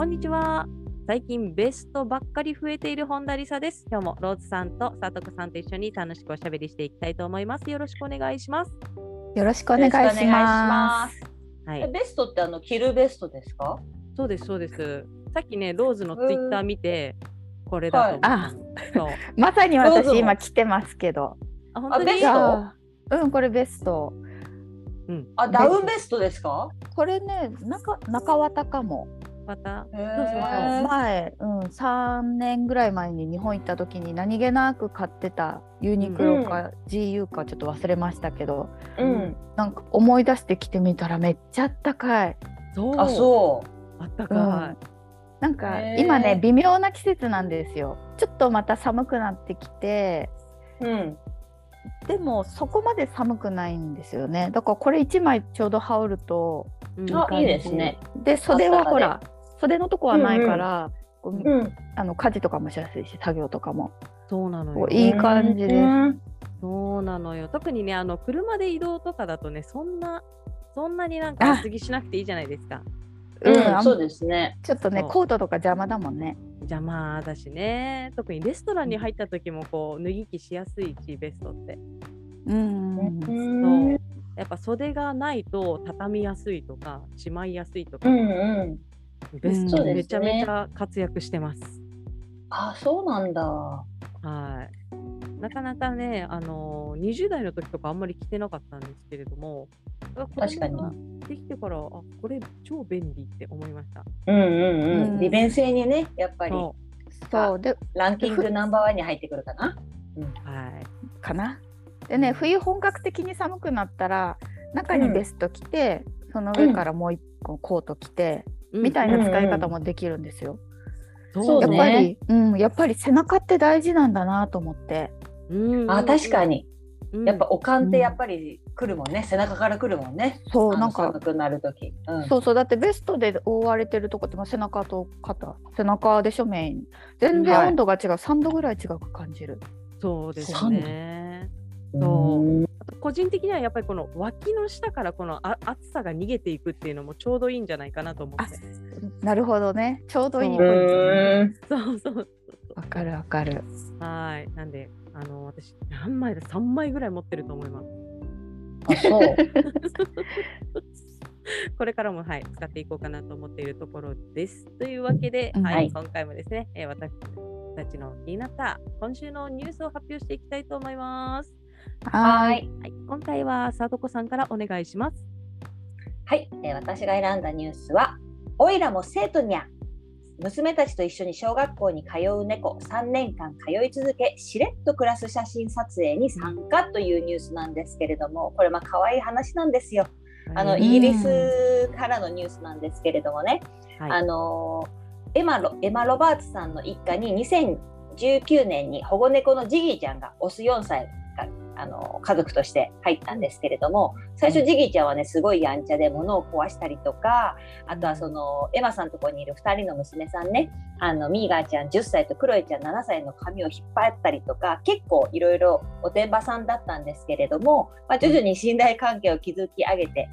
こんにちは。最近ベストばっかり増えている本田理沙です。今日もローズさんと佐藤さんと一緒に楽しくおしゃべりしていきたいと思います。よろしくお願いします。よろしくお願いします。はい、ベストってあの着るベストですか？そうですそうです。さっきねローズのツイッター見て、これだと思う、あそう。まさに私今着てますけど。あ本当にベスト？あうんこれベスト。うんあダウンベストですか？これね中中綿かもまた。へ前ー前、うん、3年ぐらい前に日本行った時に何気なく買ってたユニクロか GU かちょっと忘れましたけど、うん。なんか思い出して着てみたらめっちゃあったかい。そう。あそあったうん。かなんか今ね微妙な季節なんですよ。ちょっとまた寒くなってきて。ううん。でもそこまで寒くないんですよね。だからこれ1枚ちょうど羽織るとい、うん。あ感じいいですね。で袖はほら袖のとこはないから、こううん。あの家事とかもしやすいし作業とかも。そうなのよ。いい感じで。すうんそうなのよ。特にねあの車で移動とかだとねそんなそんなになんかあ。厚着しなくていいじゃないですか。うんあんそうですね。ちょっとねコートとか邪魔だもんね。邪魔だしね。特にレストランに入った時もこう脱ぎ着しやすいしベストって。うん。うん。そう。やっぱ袖がないと畳みやすいとかしまいやすいとか、うんうん。ベストねめちゃめちゃ活躍してます、あそうなんだ。はい。なかなかね、あのー、20代の時とかあんまり着てなかったんですけれども、確かにできてから、あこれ超便利って思いました。うんうんううんん。利便性にねやっぱりそそうでランキングナンバーワンに入ってくるかな。う。はい。かな。でね冬本格的に寒くなったら中にベスト着て、その上からもう一個コート着て、みたいな使い方もできるんですよ。そうやっねぱり、うん、やっぱり背中って大事なんだなと思って。うんあ確か。に。うんやっぱおかんってやっぱり来るもんね、背中から来るもんね。そうなんか寒くなる時。うんそうそうだってベストで覆われてるとこってまあ背中と肩背中でしょメイン全然はい温度が違う、3度ぐらい違うく感じるそうですね。うんそう個人的にはやっぱりこの脇の下からこのあ暑さが逃げていくっていうのもちょうどいいんじゃないかなと思って。なるほどねちょうどいいそポイント そうそうわかるわかるはい。なんで、あの私何枚だ？3枚ぐらい持ってると思います。あそう。これからも、はい、使っていこうかなと思っているところです。というわけで、うんはいはい今回もですね、えー私たちの気になった今週のニュースを発表していきたいと思います。はーい。い。はい、今回はさとこさんからお願いします。はい、えー私が選んだニュースは、おいらも生徒にゃ。娘たちと一緒に小学校に通う猫3年間通い続けしれっと暮らす写真撮影に参加というニュースなんですけれどもこれまあ可愛い話なんですよ。あのはいイギリスからのニュースなんですけれどもね、はい。あのエマロエマ・ロバーツさんの一家に2019年に保護猫のジギーちゃんがオス4歳があの家族として入ったんですけれども最初ジギーちゃんはねすごいやんちゃで物を壊したりとかあとはそのエマさんのところにいる2人の娘さんねあのミーガーちゃん10歳とクロエちゃん7歳の髪を引っ張ったりとか結構いろいろおてんばさんだったんですけれども、まあ、徐々に信頼関係を築き上げて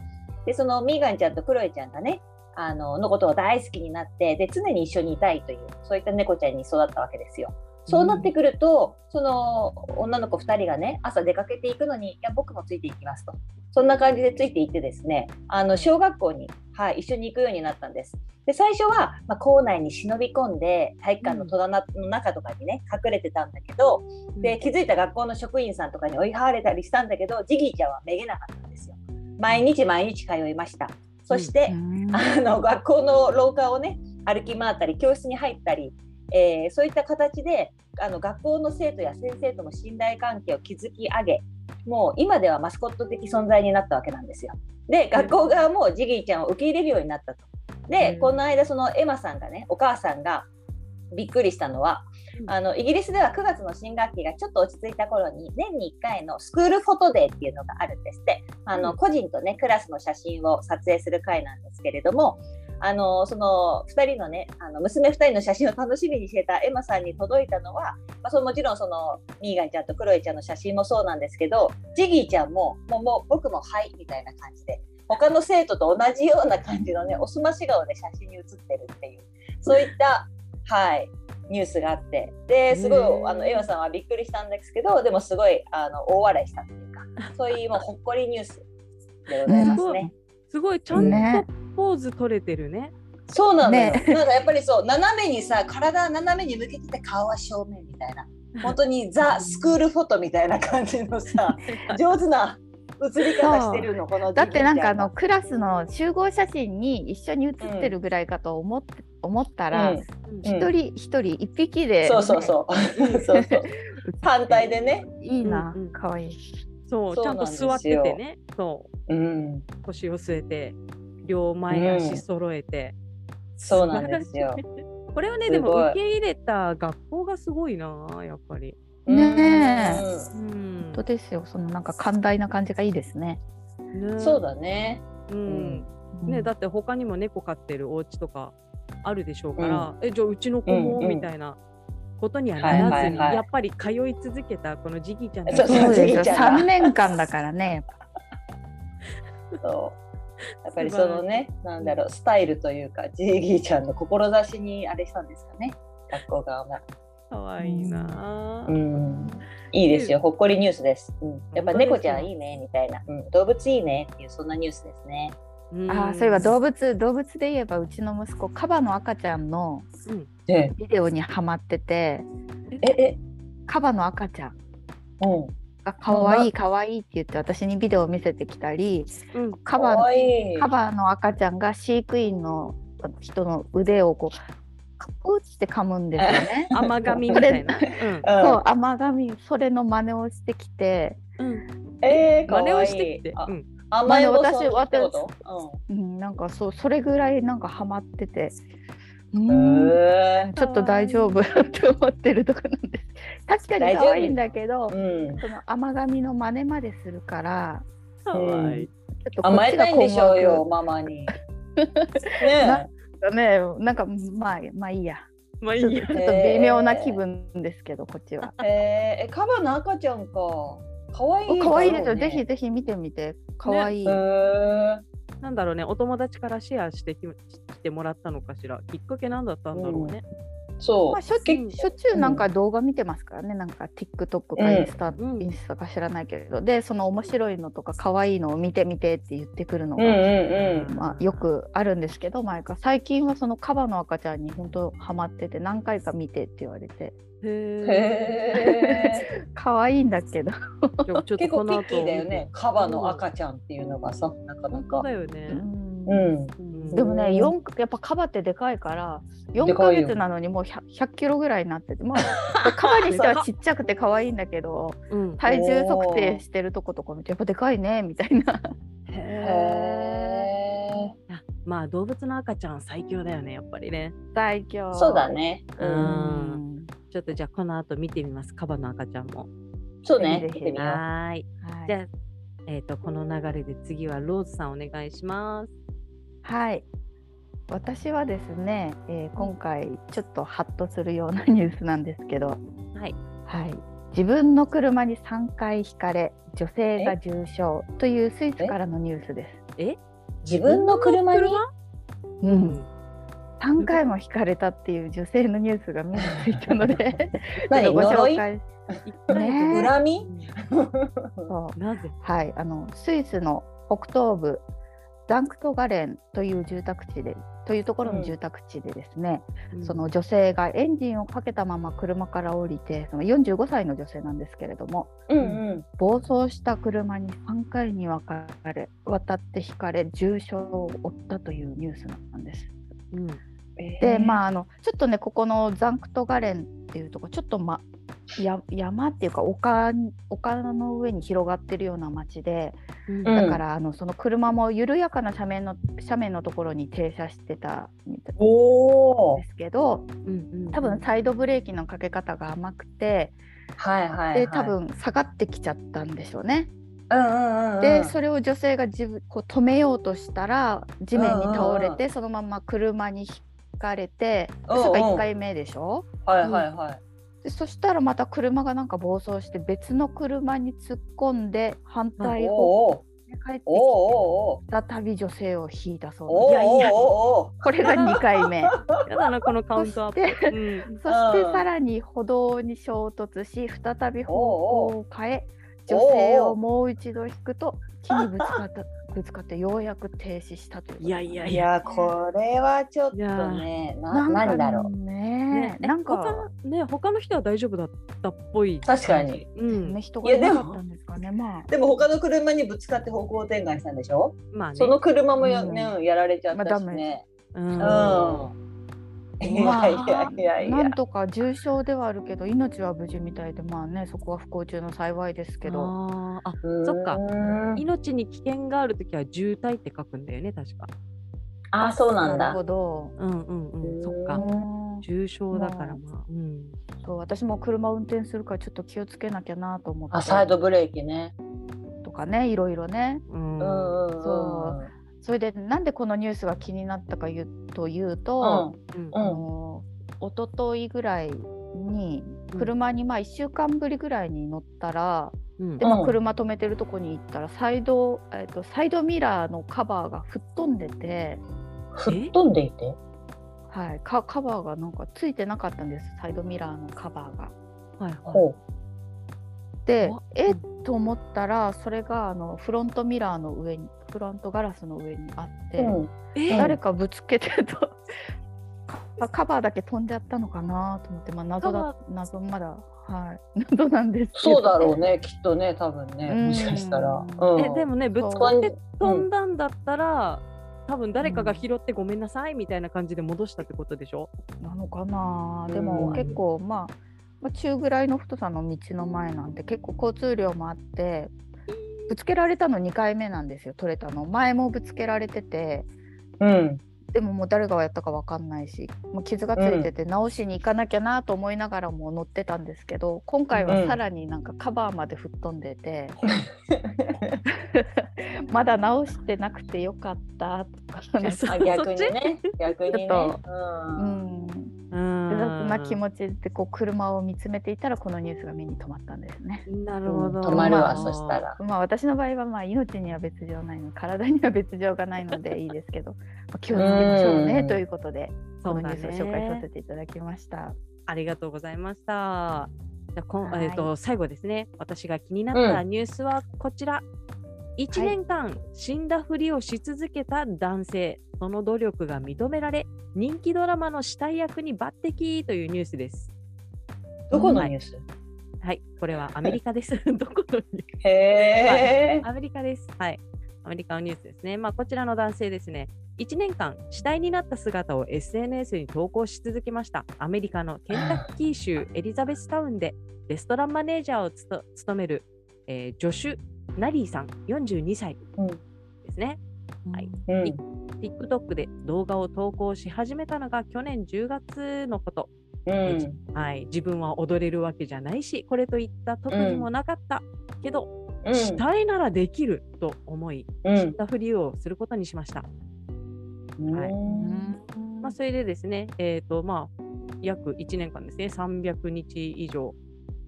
でそのミーガンちゃんとクロエちゃんがねあののことを大好きになってで常に一緒にいたいというそういった猫ちゃんに育ったわけですよ。そうなってくると、その女の子2人がね朝出かけていくのにいや僕もついていきますとそんな感じでついていってですねあの小学校に、はい、一緒に行くようになったんです。で最初は、まあ、校内に忍び込んで体育館の戸棚の中とかにね隠れてたんだけどで気づいた学校の職員さんとかに追い払われたりしたんだけどジギーちゃんはめげなかったんですよ。毎日毎日通いました。そして、あの学校の廊下をね歩き回ったり教室に入ったり、えーそういった形であの学校の生徒や先生との信頼関係を築き上げもう今ではマスコット的存在になったわけなんですよ。で学校側もジギーちゃんを受け入れるようになったと。で、うん。この間そのエマさんがねお母さんがびっくりしたのは、うん。あのイギリスでは9月の新学期がちょっと落ち着いた頃に年に1回のスクールフォトデーっていうのがあるんですって。あの、うん。個人とねクラスの写真を撮影する会なんですけれどもあのその2人のねあの娘2人の写真を楽しみにしてたエマさんに届いたのは、まあ、そのもちろんそのミーガンちゃんとクロエちゃんの写真もそうなんですけどジギーちゃんももうもう僕もはいみたいな感じで他の生徒と同じような感じのねおすまし顔で写真に写ってるっていうそういったはいニュースがあってですごいあのエマさんはびっくりしたんですけどでもすごいあの大笑いしたっていうかそういうもうほっこりニュースでございますね。すごいちゃんね。とポーズ取れてるね。そうなのよ、ね。なんかやっぱりそう斜めにさ体斜めに向けてて顔は正面みたいな。本当にザ・スクールフォトみたいな感じのさ 上手な写り方してるのこのだってなんかあのジクラスの集合写真に一緒に写ってるぐらいかと思って、思ったらうん。うん。一、人一人一匹で、そうそうそう。そうそう。反対でね、いいなうんうん可愛い。そうそうちゃんと座っててね。そう。うん、腰を据えて両前足揃えて。そうなんですよ。これはねでも受け入れた学校がすごいなやっぱり。ねえ。うん。うん本当ですよ。そのなんか寛大な感じがいいですね。ね。そうだね。うん。うん。ね、だって他にも猫飼ってるお家とかあるでしょうから、えじゃあうちの子も、うんうん。みたいなことにはならずに、はいはいはい。やっぱり通い続けたこのジギーちゃんそうそうですよジギちゃんが。3年間だからね。そう やっぱりそのねなんだろうスタイルというかジーギーちゃんの志にあれしたんですかね。学校側が。かわいいな。う、ん。いいですよ、ほっこりニュースです。うん、やっぱ猫ちゃんいいねみたいな、うん、動物いいねっていうそんなニュースですね。うん。ああそういえば動物動物で言えばうちの息子カバの赤ちゃんのえ、ビデオにハマってて。え、え、カバの赤ちゃん。うん、が可愛い可愛いって言って私にビデオを見せてきたりうん。カバかわいい。カバの赤ちゃんが飼育員の人の腕をこうカプって噛むんですよね。甘噛みみたいな。そう甘噛みそれの真似をしてきて、えー、か真似わいをしてきて。甘えん。坊さん真似ってこと？うん、なんかそうそれぐらいなんかハマってて。ちょっと大丈夫って思ってるとこなんです。確かに可愛いんだけどーうん。その甘噛みの真似までするからかわいい。ちょっとこ甘えっちがたいんでしょうよ、困ママに。なね惑ねなんかまあまあいいやまあいいやちょっと微妙な気分ですけどこっちは。え。えー、え、カバの赤ちゃんか。かわいい、可愛いですよ、ぜひぜひ見てみて可愛い、へーなんだろうね、お友達からシェアしてきしてもらったのかしら。きっかけなんだったんだろうね。そう。まあ、しょっちゅう結しょっちゅうなんか動画見てますからね、なんか TikTok かインスタ、うんインスタか知らないけど、でその面白いのとか可愛いのを見てみてって言ってくるのが、うんうんうん。まあ、よくあるんですけど前から最近はそのカバの赤ちゃんに本当ハマってて何回か見てって言われてへえ。可愛いんだけど、結構ピこの後ッキーだよね。カバの赤ちゃんっていうのがさ、なかなか。だよね。うんうん。うんでもねうん四やっぱカバってでかいから4ヶでか月なのにもう 100, 100キロぐらいになってて、まあ、カバにしてはちっちゃくて可愛いんだけどうん体重測定してるとことか見てやっぱでかいねみたいな。へいやまあ動物の赤ちゃん最強だよね、やっぱりね。最強ーそうだね。ううん。うんちょっとじゃあこの後見てみます、カバの赤ちゃんも。そうね。ぜひぜひ見てみよう。はーい。はいじゃあ、えっ、と、この流れで次はローズさんお願いします。はい。私はですね、えー今回ちょっとハッとするようなニュースなんですけど、はい。はい、自分の車に3回ひかれ女性が重傷というスイスからのニュースです。え？自分の車に？う、うん。3回もひかれたっていう女性のニュースが目についたので何 ちょっとご紹介。ね。恨み？そう なぜ？はい、あのスイスの北東部ザンクトガレンという住宅地でというところの住宅地でですね、その女性がエンジンをかけたまま車から降りてその45歳の女性なんですけれどもうんうん。暴走した車に3回に分かれ渡ってひかれ重傷を負ったというニュースなんです。うんであ、まああのちょっとねここのザンクトガレンっていうとこちょっと、ま、や山っていうか丘に丘の上に広がってるような町でうんだからあのその車も緩やかな斜面の斜面のところに停車してたみたいおおで。すけどうんうん多分サイドブレーキのかけ方が甘くてはいはい、はい。で多。分下がってきちゃったんでしょうね。うんうんうんうん。でそれを女性が自分こう止めようとしたら地面に倒れてそのまま車にひかれてそれが1回目でしょ？はいはいはい。でそしたらまた車がなんか暴走して別の車に突っ込んで反対お方お向に帰ってきて再び女性を引いたそうです。いやいやこれが2回目。やだなこのカウントアップ。そうんそしてさらに歩道に衝突し再び方向を変え女性をもう一度引くと木にぶつかったぶつかってようやく停止したといういやいやいやこれはちょっとねななんだろう。ねねなんか他のね他の人は大丈夫だったっぽい。確かに。うんね、。人がいなかったんですかねまでも他の車にぶつかって方向転換したんでしょ、まあね。その車もや,、うんねやられちゃったしまあ。うんうん。あいやいやいやなん。とか重傷ではあるけど命は無事みたいでまあねそこは不幸中の幸いですけどあーあそっか命に危険があるときは渋滞って書くんだよね確か。あそうなんだなるほ。どうんうんうん。そっか。うん重症だからまあ。うん。そう私も車運転するからちょっと気をつけなきゃなと思ってあサイドブレーキね。とかねいろいろねうん。うんうんうん。そそれでなんでこのニュースが気になったかいうというと、うん。あの一昨日ぐらいに車にまあ1週間ぶりぐらいに乗ったら、うん。でまあうん。車止めてるとこに行ったらサイド,、えっとサイドミラーのカバーが吹っ飛んでて、吹っ飛んでいて？はい、カカバーがなんかついてなかったんです。サイドミラーのカバーが。はいはい。ほでわえっと思ったらそれがあのフロントミラーの上にフロントガラスの上にあって、うん。え誰かぶつけてるとカカバーだけ飛んじゃったのかなと思って、まあ、謎だ謎まだはい。謎なんですけど。そうだろうねきっとね多分ねうん。もしかしたら。うん。えでもねぶつかって飛んだんだったら、多分誰かが拾ってごめんなさいみたいな感じで戻したってことでしょ？なのかな？でうん。も結構まあ、まあ、中ぐらいの太さの道の前なんて結構交通量もあってぶつけられたの2回目なんですよ取れたの。前もぶつけられてて。うん。でももう誰がやったか分かんないしもう傷がついてて直しに行かなきゃなと思いながらも乗ってたんですけど今回はさらになんかカバーまで吹っ飛んでて、まだ直してなくてよかったとか逆にね逆にね。ちょっう。うんんうん複雑な気持ちでこう車を見つめていたらこのニュースが目に留まったんですね。なるほど。止まるわまあそしたら。まあ私の場合はまあ命には別状ないの体には別状がないのでいいですけどまあ気をつけましょうねうんということでこのニュースを紹介させて。ていただきました。ありがとうございました。じゃあこんはいえっ、と最後ですね。私が気になったニュースはこちら。1年間死んだふりをし続けた男性、その努力が認められ、人気ドラマの死体役に抜擢というニュースです。どこのニュース？はい、これはアメリカです。どこのニュース？へえ。アメリカです。はい。アメリカのニュースですね。まあ、こちらの男性ですね。1年間、死体になった姿を SNS に投稿し続けました。アメリカのケンタッキー州エリザベスタウンでレストランマネージャーをつと務める、えージョシュ・ナリーさん、42歳うんですね。はいうん。TikTok で動画を投稿し始めたのが去年10月のこと。うん。はい、自分は踊れるわけじゃないし、これといった特技もなかった、けど、うん。死体ならできると思い、うん。死んだふりをすることにしました。はいうんまあ、それでですね、えーとまあ、約1年間ですね、300日以上、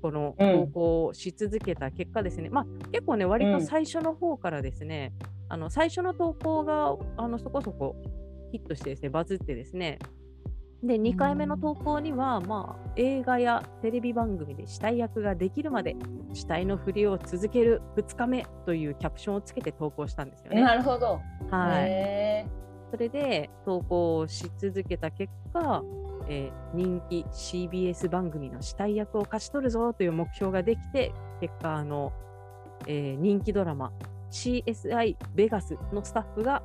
このうん投稿をし続けた結果ですね、まあ、結構ね、割と最初の方からですね、あの最初の投稿があのそこそこヒットしてですね、バズってですね、で、2回目の投稿には、まあ、映画やテレビ番組で死体役ができるまで死体のふりを続ける2日目というキャプションをつけて投稿したんですよね。なるほど。はい。へそれで投稿をし続けた結果、えー人気 CBS 番組の死体役を勝ち取るぞという目標ができて、結果、あの、えー人気ドラマ CSI ベガスのスタッフが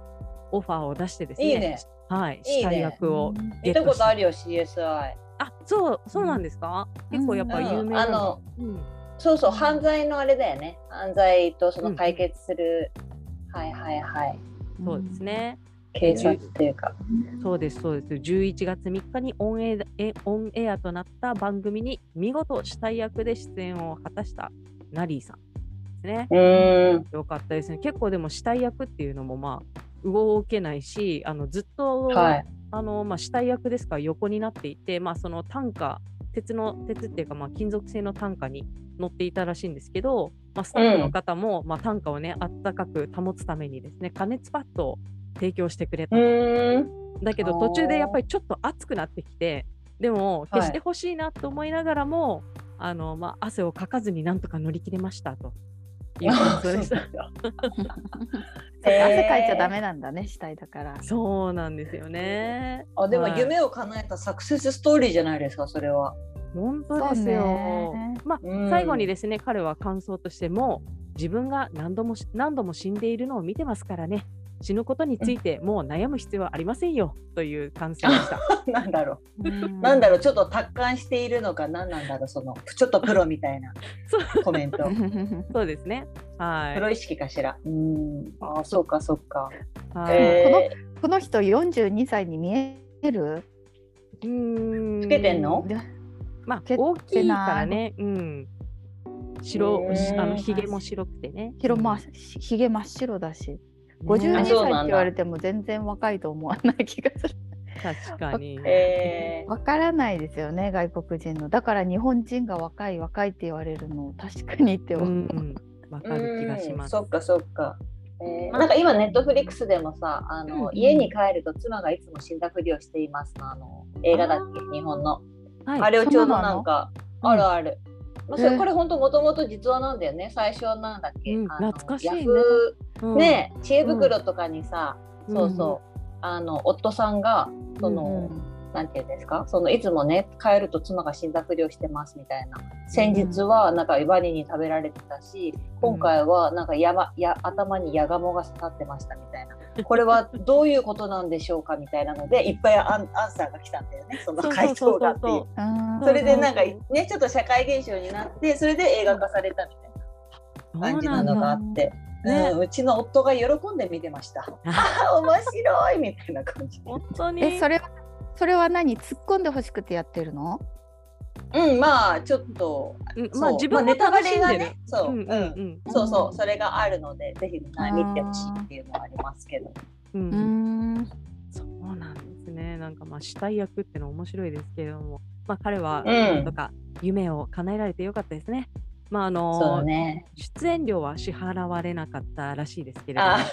オファーを出してですね、いいねはい、いいね。死体役をー見たことあるよ CSI。ああそうそうなんですか、結構やっぱ有名なあのうん。そうそう犯罪のあれだよね。犯罪とその解決する、はいはいはい。そうですね。警察っていうか、そうです、そうです。11月3日にオンエアえオンエアとなった番組に見事死体役で出演を果たしたナリーさんですね。よかったですね。結構でも死体役っていうのもまあ動けないし、あのずっと、はい。あのまあ、死体役ですから横になっていて、まあ、その担架、鉄の鉄っていうかまあ金属製の担架に乗っていたらしいんですけど、まあ、スタッフの方も、まあ、担架をねあったかく保つためにですね加熱パッドを提供してくれただけど途中でやっぱりちょっと熱くなってきてでも消してほしいなと思いながらも、あのまあ、汗をかかずになんとか乗り切れましたとい う感想でした。汗かいちゃダメなんだね死体だから。そうなんですよね。あでもはい夢を叶えたサクセスストーリーじゃないですかそれは。本当ですよ。まあ、うん最後にですね彼は感想としても自分が何度もし何度も死んでいるのを見てますからね死ぬことについてもう悩む必要はありませんよという感想でした。なんだろう、うんなんだろうちょっと達観しているのか何なんだろうそのちょっとプロみたいな そうコメント。そうですね。はい。プロ意識かしら。うん。ああ、そうか、そうか。はいえこの人42歳に見える？うーんつけてんの？でまあけ大きいからね。うん。白あのひげも白くてね。広まうんひげ真っ白だしね52歳って言われても全然若いと思わない気がする。確かに。えわからないですよね外国人のだから日本人が若い若いって言われるの確かにってう思う。ん。わーかる気がします。うんそっか、そっか。えーまあなんか今ネットフリックスでもさあの、うんうん家に帰ると妻がいつも死んだふりをしていますのあの映画だっけ？日本の、はい。あれをちょうどなんかうんあるある、まあ、それえーこれ本当もともと実話なんだよね。最初はなんだっけ、うん。懐かしいうね知恵袋とかにさ、うん。そうそうあの夫さんがその、なんていうんですか？そのいつもね帰ると妻が死んだふりをしてますみたいな。先日はなんかワニに食べられてたし今回はなんか山や頭にヤガモが刺さってましたみたいなこれはどういうことなんでしょうかみたいなのでいっぱいアンアンサーが来たんだよね。その回答がっていう。それでなんかねちょっと社会現象になってそれで映画化されたみたいな感じなのがあって。ねうん、うちの夫が喜んで見てました。ああ 面白いみたいな感じ。本当に。えそれそれは何？突っ込んでほしくてやってるの？うんまあちょっとうんそうまあ自分もまあネタバ楽しんでるレがね。そう、うんんううんうんそうそうそれがあるのでぜひみんな見てほしいっていうのはありますけど。ううんんそうなんですね。なんかまあ死体役ってのは面白いですけれども、まあ彼はうんなんとか夢を叶えられてよかったですね。まああのそうだね。出演料は支払われなかったらしいですけれども、あ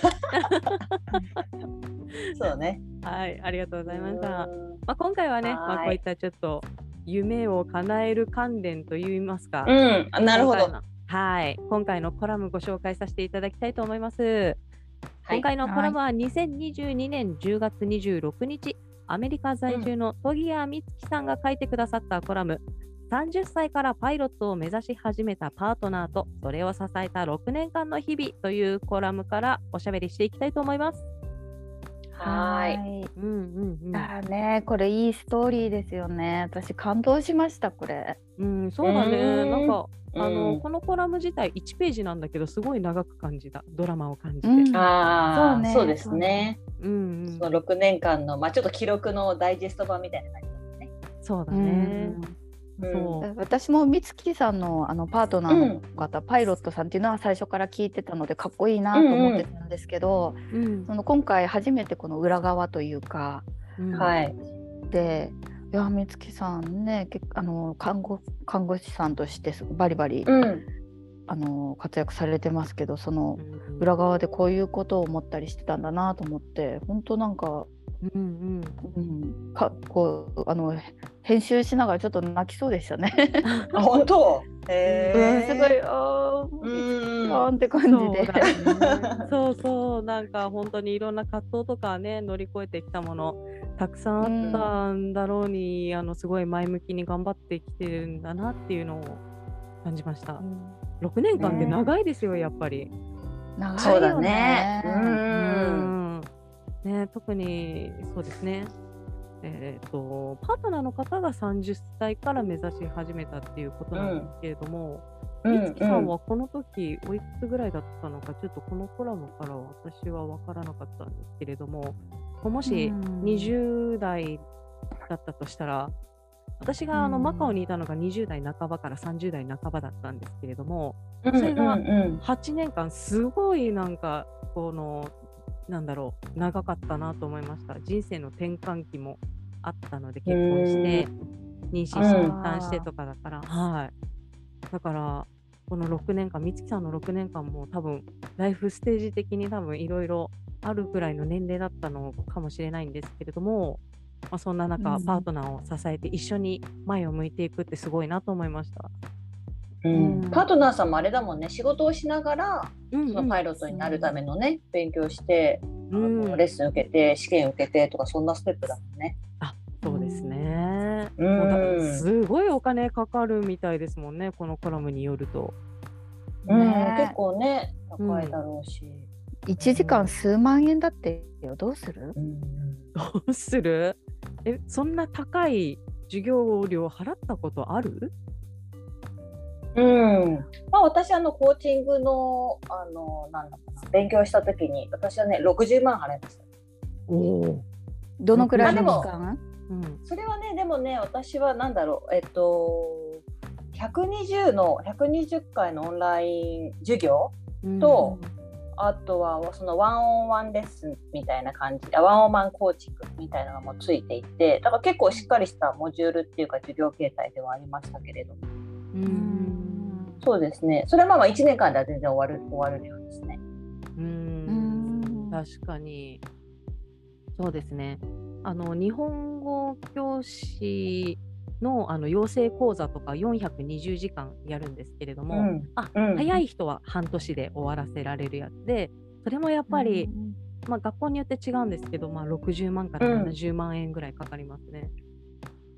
そうね。はい、ありがとうございました。うんまあ今回はね、まあはいこういったちょっと夢を叶える関連といいますか、うん、あなるほど。はい、今回のコラムご紹介させていただきたいと思います。はい今回のコラムは2022年10月26日、アメリカ在住の戸木谷美月さんが書いてくださったコラム、30歳からパイロットを目指し始めたパートナーと、それを支えた6年間の日々というコラムからおしゃべりしていきたいと思います。はーい。いうんうんうん。だねこれいいストーリーですよね私感動しましたこれうん、そうだうね。んなんか、あの、うんこのコラム自体1ページなんだけど、すごい長く感じた。ドラマを感じて。ううんんああ、そうねそうですね。うんその6年間の、まあ、ちょっと記録のダイジェスト版みたいな感じですね。そうだうね。んそう。私も美月さんのあのパートナーの方、パイロットさんっていうのは最初から聞いてたのでかっこいいなと思ってたんですけど、うんその今回初めてこの裏側というかうんはい。でいや美月さんねけあの看護看護師さんとしてすバリバリ、うん。あの活躍されてますけどそのうん裏側でこういうことを思ったりしてたんだなと思って本当なんか、うんうん、かこうあの編集しながらちょっと泣きそうでしたね。あ本当？うへー。んすごいあーうん。って感そうじで。だね。そうそう。なんか本当にいろんな葛藤とかね乗り越えてきたものたくさんあったんだろうに、あのすごい前向きに頑張ってきてるんだなっていうのを感じました。6年間って長いですよ、やっぱり、長いよそうだね。う。うんんね特にそうですね。えーと、パートナーの方が30歳から目指し始めたっていうことなんですけれども、美、う、月、ん、さんはこの時おいくつぐらいだったのか、ちょっとこのコラムからは私は分からなかったんですけれども、もし20代だったとしたら、私があのマカオにいたのが20代半ばから30代半ばだったんですけれども、それが8年間すごいなんかこのなんだろう長かったなと思いました。人生の転換期もあったので結婚して妊娠して退産してとかだから。はい。だからこの6年間美月さんの6年間も多分ライフステージ的に多分いろいろあるぐらいの年齢だったのかもしれないんですけれどもまあ、そんな中、パートナーを支えて一緒に前を向いていくってすごいなと思いました。うん、パートナーさんもあれだもんね。仕事をしながら、そのパイロットになるためのね、勉強して、あのレッスン受けて試験受けてとかそんなステップだもんね。あそうですね、うん、すごいお金かかるみたいですもんねこのコラムによると。うん、結構ね高いだろうし。1時間数万円だってよ。どうする、うん、どうする？えそんな高い授業料払ったことある？うんまあ、私あのコーチングのあのなんだかな勉強した時に私はね60万払いました。おお。どのくらいの時間？うん、それはねでもね私はなんだろうえっと120の120回のオンライン授業と、うんあとはそのワンオンワンレッスンみたいな感じでワンオンワンコーチングみたいなのもついていてだから結構しっかりしたモジュールっていうか授業形態ではありましたけれどうんそうですね。それはまあまあ1年間では全然終わる終わるようですね。うん。確かに。そうですね。あの日本語教師のあの養成講座とか420時間やるんですけれども、うん、あ、うん、早い人は半年で終わらせられるやつでそれもやっぱり、うん、まあ、学校によって違うんですけど、まあ、60万から70万円ぐらいかかりますね。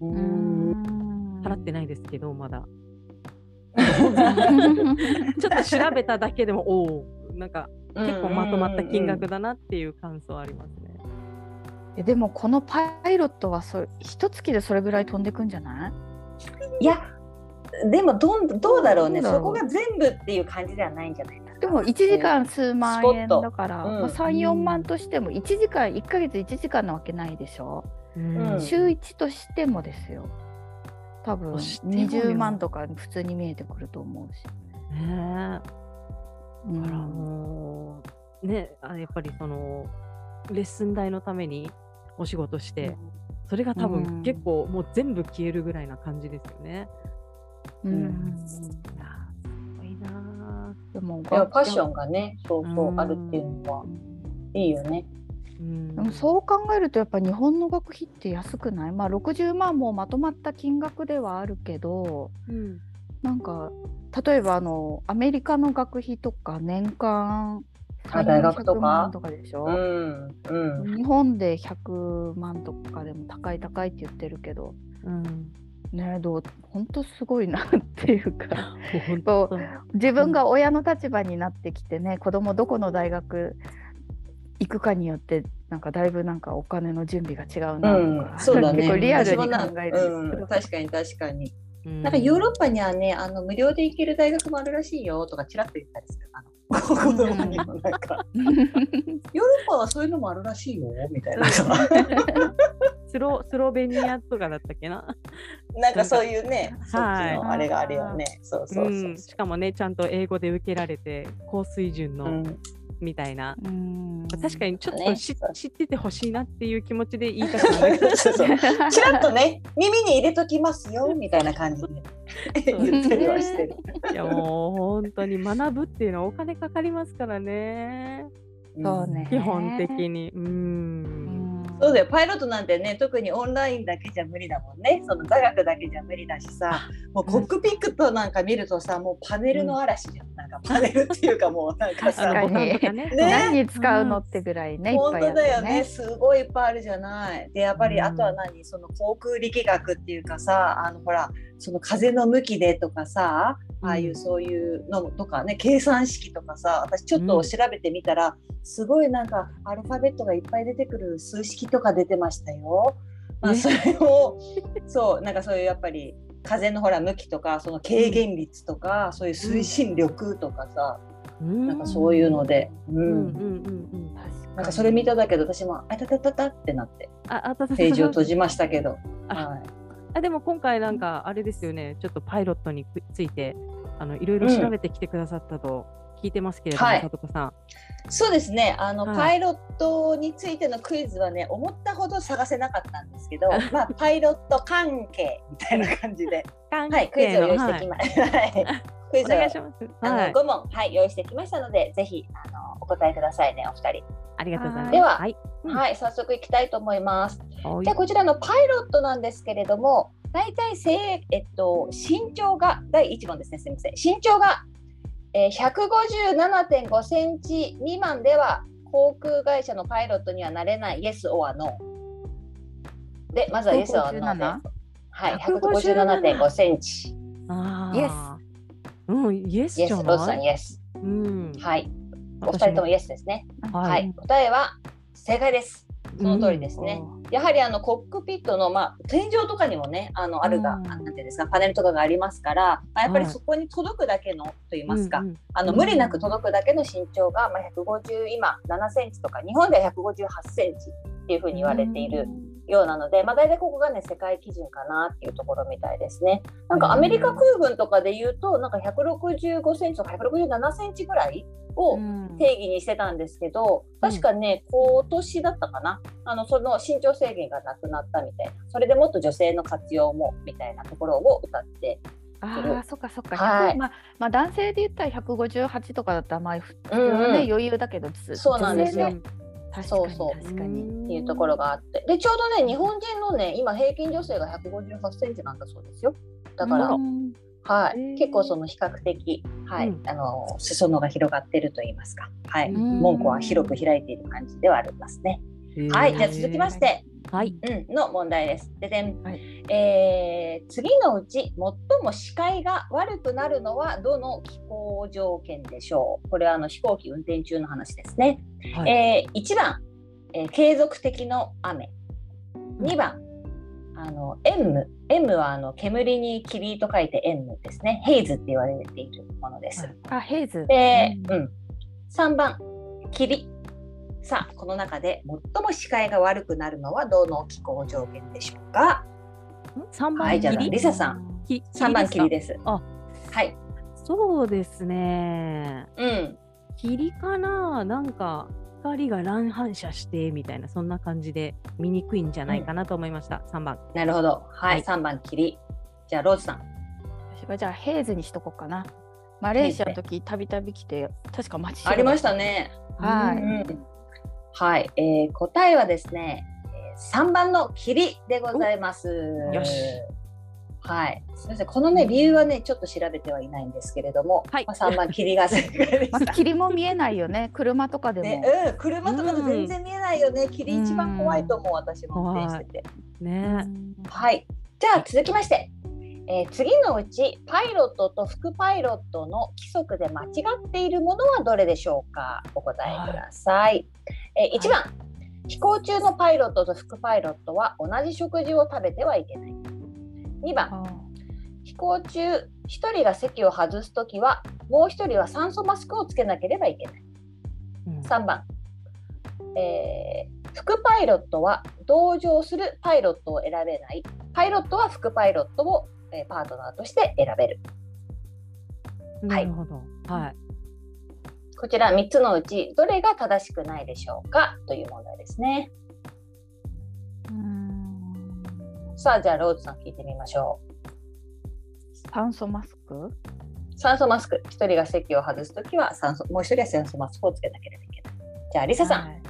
払ってないですけどまだ。ちょっと調べただけでもおおなんか結構まとまった金額だなっていう感想ありますね。えでもこのパイロットはそ一月でそれぐらい飛んでくんじゃない？いやでもどんどうだろうね。そこが全部っていう感じではないんじゃないかな。でも1時間数万円だから、う。ん。まあ、34万としても1時間1か月1時間なわけないでしょ、うん、週1としてもですよ多分20万とか普通に見えてくると思うし。ねえ、うん、からもうねあやっぱりそのレッスン代のためにお仕事して、それが多分結構もう全部消えるぐらいな感じですよね。うん、うん、いやすごいなでもいやパッションがねそうそうあるっていうのはいいよね。うん、そう考えるとやっぱ日本の学費って安くない？まあ60万もまとまった金額ではあるけど、うん、なんか例えばあのアメリカの学費とか年間あ大学とかとかでしょ、うんうん、日本で100万とかでも高い高いって言ってるけど、うん、ねどう本当すごいなっていうか。自分が親の立場になってきてね子供どこの大学行くかによってなんかだいぶなんかお金の準備が違うなとか、うん、そうだね。リアルに考える、うん、確かに確かに。なんかヨーロッパにはねあの無料で行ける大学もあるらしいよとかちらっと言ったりする。あのヨーロッパはそういうのもあるらしいよみたいな。スロスロベニアとかだったっけな？なんかそういうね、そっちのあれがあるよね、そうそうそうしかもねちゃんと英語で受けられて高水準のみたいな、うん、確かにちょっと、ね、知っててほしいなっていう気持ちで言いたくない ちらっとね耳に入れときますよみたいな感じで。言ってはしてる。いやもう本当に学ぶっていうのはお金かかりますからね。そうね。基本的に。うん。そうだよ。パイロットなんてね特にオンラインだけじゃ無理だもんね。その座学だけじゃ無理だしさ。もうコックピックとなんか見るとさもうパネルの嵐じゃん、うんかパネルっていうかもうなんかさね、何に使うのってぐらいね、うん、本当だよね。すごいいっぱいあるじゃない。でやっぱりあとは何？その航空力学っていうかさあのほらその風の向きでとかさああいうそういうのとかね計算式とかさ私ちょっと調べてみたら、すごいなんかアルファベットがいっぱい出てくる数式とか出てましたよ。まあ、それをそうなんかそういうやっぱり風のほら向きとかその軽減率とか、そういう推進力とかさ、なんかそういうので、うん。うんうんうんなんかそれ見ただけど私もあたたたたってなって。ああたた。ページを閉じましたけど、あはい、あでも今回なんかあれですよね。ちょっとパイロットについてあのいろいろ調べてきてくださったと聞いてますけれども、はいさとこさん。そうですねあの、はいパイロットについてのクイズはね思ったほど探せなかったんですけど まあパイロット関係みたいな感じで、関はい、クイズを用意してきまました。はい クイおズを願いします。あの、はい、5問、はい、用意してきましたので、ぜひあのお答えくださいね、お二人。ありがとうございます。でははい、うんはい、早速いきたいと思います。はいじゃあこちらのパイロットなんですけれども、大体せいえっと身長が第1問ですね。すみません。身長が、えー、157.5センチ未満では航空会社のパイロットにはなれない Yes or No？で、まずは Yes or No です。はい、157.5センチ。Yes うん、イエスじ Yes、ゃローズさんない。Yes。うん、はい、お二人とも Yes ですね。ははいい、答えは正解です。その通りですね。やはりあのコックピットの、まあ、天井とかにもねあのあるが、うんなんていうんですかパネルとかがありますから、まあ、やっぱりはい。そこに届くだけのと言いますか、うんうん。あの無理なく届くだけの身長が、まあ、150今7センチとか日本では158センチっていうふうに言われているようなので、まあ、大体ここがね世界基準かなっていうところみたいですね。なんかアメリカ空軍とかで言うとなんか165センチとか167センチぐらいを、うん。定義にしてたんですけど確かね、今年だったかな。あのその身長制限がなくなったみたいな。それでもっと女性の活用もみたいなところを歌ってああ、そっかそっか。はい。100まあ、まあ、男性で言ったら158とかだったら、まあ、普通はね、うん。うん余裕だけど、つそうなんですよそうそう。確かに。っていうところがあって。でちょうどね日本人のね今平均女性が158センチなんだそうですよ。だから、うん。はい、結構その比較的、はい。うん。あの裾野が広がってると言いますか、はい。うん。門戸は広く開いている感じではありますね。はい、じゃあ続きまして、はい、うん、の問題です。ででん、はいえー次のうち最も視界が悪くなるのはどの気候条件でしょうこれはあの飛行機運転中の話ですね。はいえー1番、えー継続的の雨。2番、あの煙霧。煙はあの煙に霧と書いて煙ですね。ヘイズって言われているものです。あ、ヘイズ。で、うんうん、3番、霧。さあ、この中で最も視界が悪くなるのはどの気候条件でしょうか？三番はいじゃリサさん。き3番霧でです。あはい。そうですね。うん。霧かな？なんか光が乱反射してみたいなそんな感じで見にくいんじゃないかなと思いました。三番。なるほど。はい。はい3番霧。じゃあ、ローズさん。私はじゃあヘイズにしとこうかな。マレーシアの時たびたび来て、確か街ありました。ね。はい。うん。はい。えー答えはですね、えー3番の霧でございます。よし。はい。すみません。このね、理由はね、ちょっと調べてはいないんですけれども、はいまあ、3番霧が正解で まあ。霧も見えないよね。車とかでも。ね、うん、車とかで全然見えないよね。霧一番怖いと思う、私も運転してて。ねはい。じゃあ続きまして、えー次のうちパイロットと副パイロットの規則で間違っているものはどれでしょうか？お答えください。えー1番、飛行中のパイロットと副パイロットは同じ食事を食べてはいけない。2番、あ飛行中1人が席を外すときはもう1人は酸素マスクをつけなければいけない。うん。3番、えー副パイロットは同乗するパイロットを選べない。パイロットは副パイロットを、えーパートナーとは選べる。なるほど。はい。こちら3つのうちどれが正しくないでしょうか？という問題ですね。ーうん。さあじゃあローズさん聞いてみましょ酸素マスク？う酸素マスク。1人が席を外すときは酸素もう1人は酸素マスクをつけなければいけない。じゃあリサさん、はい。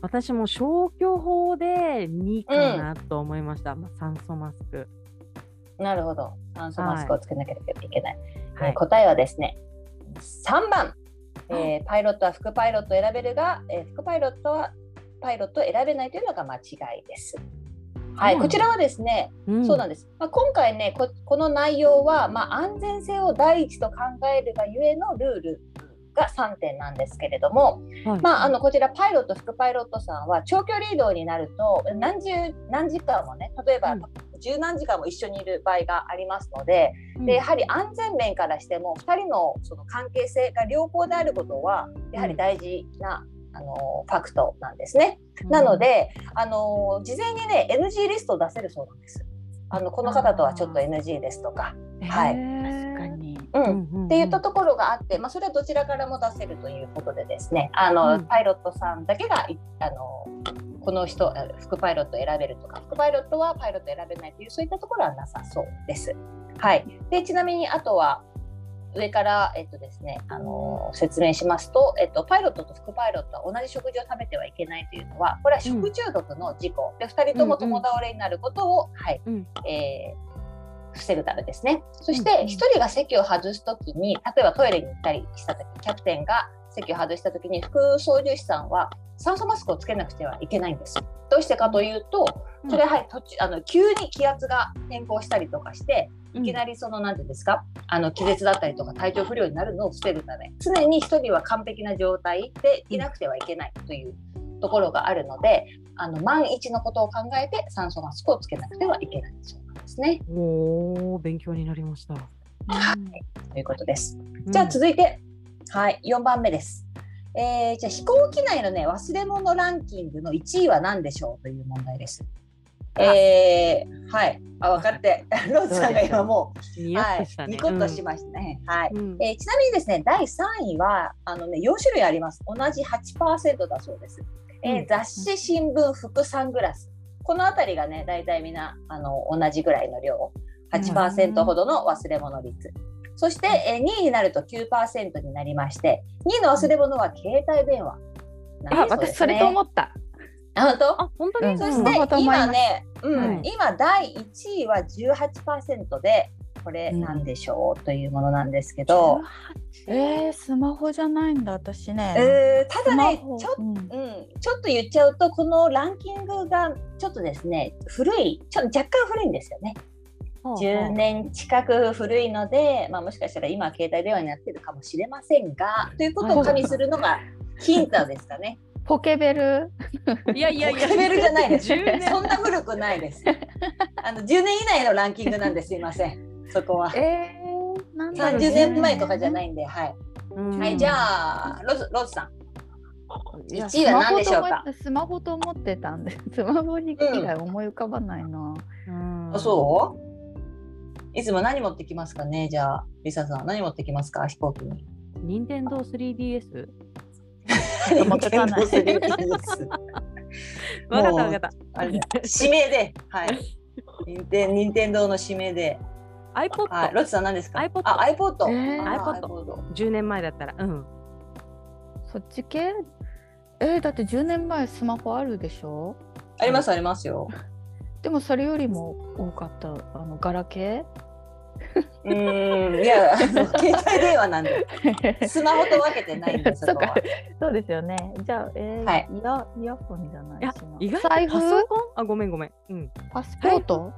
私も消去法で2かなと思いました。まあ、酸素マスク。なるほど。酸素マスクをつけなければいけない、えーはい。答えはですね3番、えーパイロットは副パイロットを選べるが、えー副パイロットはパイロットを選べないというのが間違いです。はい、こちらはですね、うん。そうなんです。まあ、今回ねこ、この内容は、まあ、安全性を第一と考えるがゆえのルールが3点なんですけれども、はい。まあ、あのこちらパイロット副パイロットさんは長距離移動になると何十何時間もね例えばうん。十何時間も一緒にいる場合がありますのでうん。でやはり安全面からしても2人のその関係性が良好であることはやはり大事な、あのファクトなんですね。なの、で、あの事前にね NG リストを出せるそうなんです。あのこの方とはちょっと NG ですとか、はい。うん。うんうんって言ったところがあって、まあ、それはどちらからも出せるということでですね。あの、うん。パイロットさんだけがいあのこの人あ副パイロットを選べるとか副パイロットはパイロットを選べないというそういったところはなさそうです。はい、でちなみにあとは上から、えっとですね、あの説明しますと、えっと、パイロットと副パイロットは同じ食事を食べてはいけないというのはこれは食中毒の事故、で2人とも共倒れになることを、はい。うん。えー防ぐためですね。そしうんて1人が席を外すときに例えばトイレに行ったりしたときキャプテンが席を外したときに副操縦士さんは酸素マスクをつけなくてはいけないんです。どうしてかというとうん。それははい途中あの急に気圧が変更したりとかしていきなり、りその何ていうんですか？あの気絶だったりとか体調不良になるのを防ぐため。常に1人は完璧な状態でいなくてはいけないというところがあるのであの万一のことを考えて酸素マスクをつけなくてはいけないそうなんですね。おお勉強になりました。はいということです。うんじゃあ続いて、はい、4番目です。えーじゃあ飛行機内のね忘れ物ランキングの1位は何でしょうという問題です。えーはい、あ分かって、ローズさんが今もニう、はい。ニコッとしましたね。はい。うんえーちなみにですね、第3位はあのね4種類あります。同じ8%だそうです。えーうん。雑誌、新聞、服、サングラス。このあたりがね、大体みんなあの同じぐらいの量、8%ほどの忘れ物率。そして、えー2位になると9%になりまして、2位の忘れ物は携帯電話。あ、私それと思っった。あ、本当？あ本当に、うんそして今ね、うん。はい今第1位は18%で、これなんでしょう、というものなんですけど、えー、スマホじゃないんだ私ね。えーただねちょっとうんうん、ちょっと言っちゃうとこのランキングがちょっとですね古いちょっと若干古いんですよね10年近く古いので、まあ、もしかしたら今は携帯電話になってるかもしれませんがということを加味するのがヒントですかね。ポケベル？いやいやいや、レベルじゃないです。10年そんな古くないです。あの10年以内のランキングなんですいません。そこは。えー、なんだろう30年前とかじゃないんで、はい。うんはい、じゃあロズロズさん。いや1位は何でしょうか？スマホと思ってスマホと思ってたんで、スマホに以外思い浮かばないな。うんあそう？いつも何持ってきますかね？じゃあリサさん何持ってきますか？飛行機に。任天堂 3DS? 持ってかない 3DS わかったわかった。指名で、はい。任天任天堂の指名で、iPod、はい。ロッチさん何ですか？iPod あ、iPod。えーあ iPod 10年前だったら。うん。そっち系？えー、だって10年前スマホあるでしょ？ありますありますよ。でもそれよりも多かったあのガラケうーん、いや、あ の携帯電話なんで、ースマホと分けてないんで、そこはそっか。そうですよね。じゃあ、えーはいイヤイヤホンじゃない？いやしな意外と財布？パソコン？あ、ごめんごめん。うん。パスポート、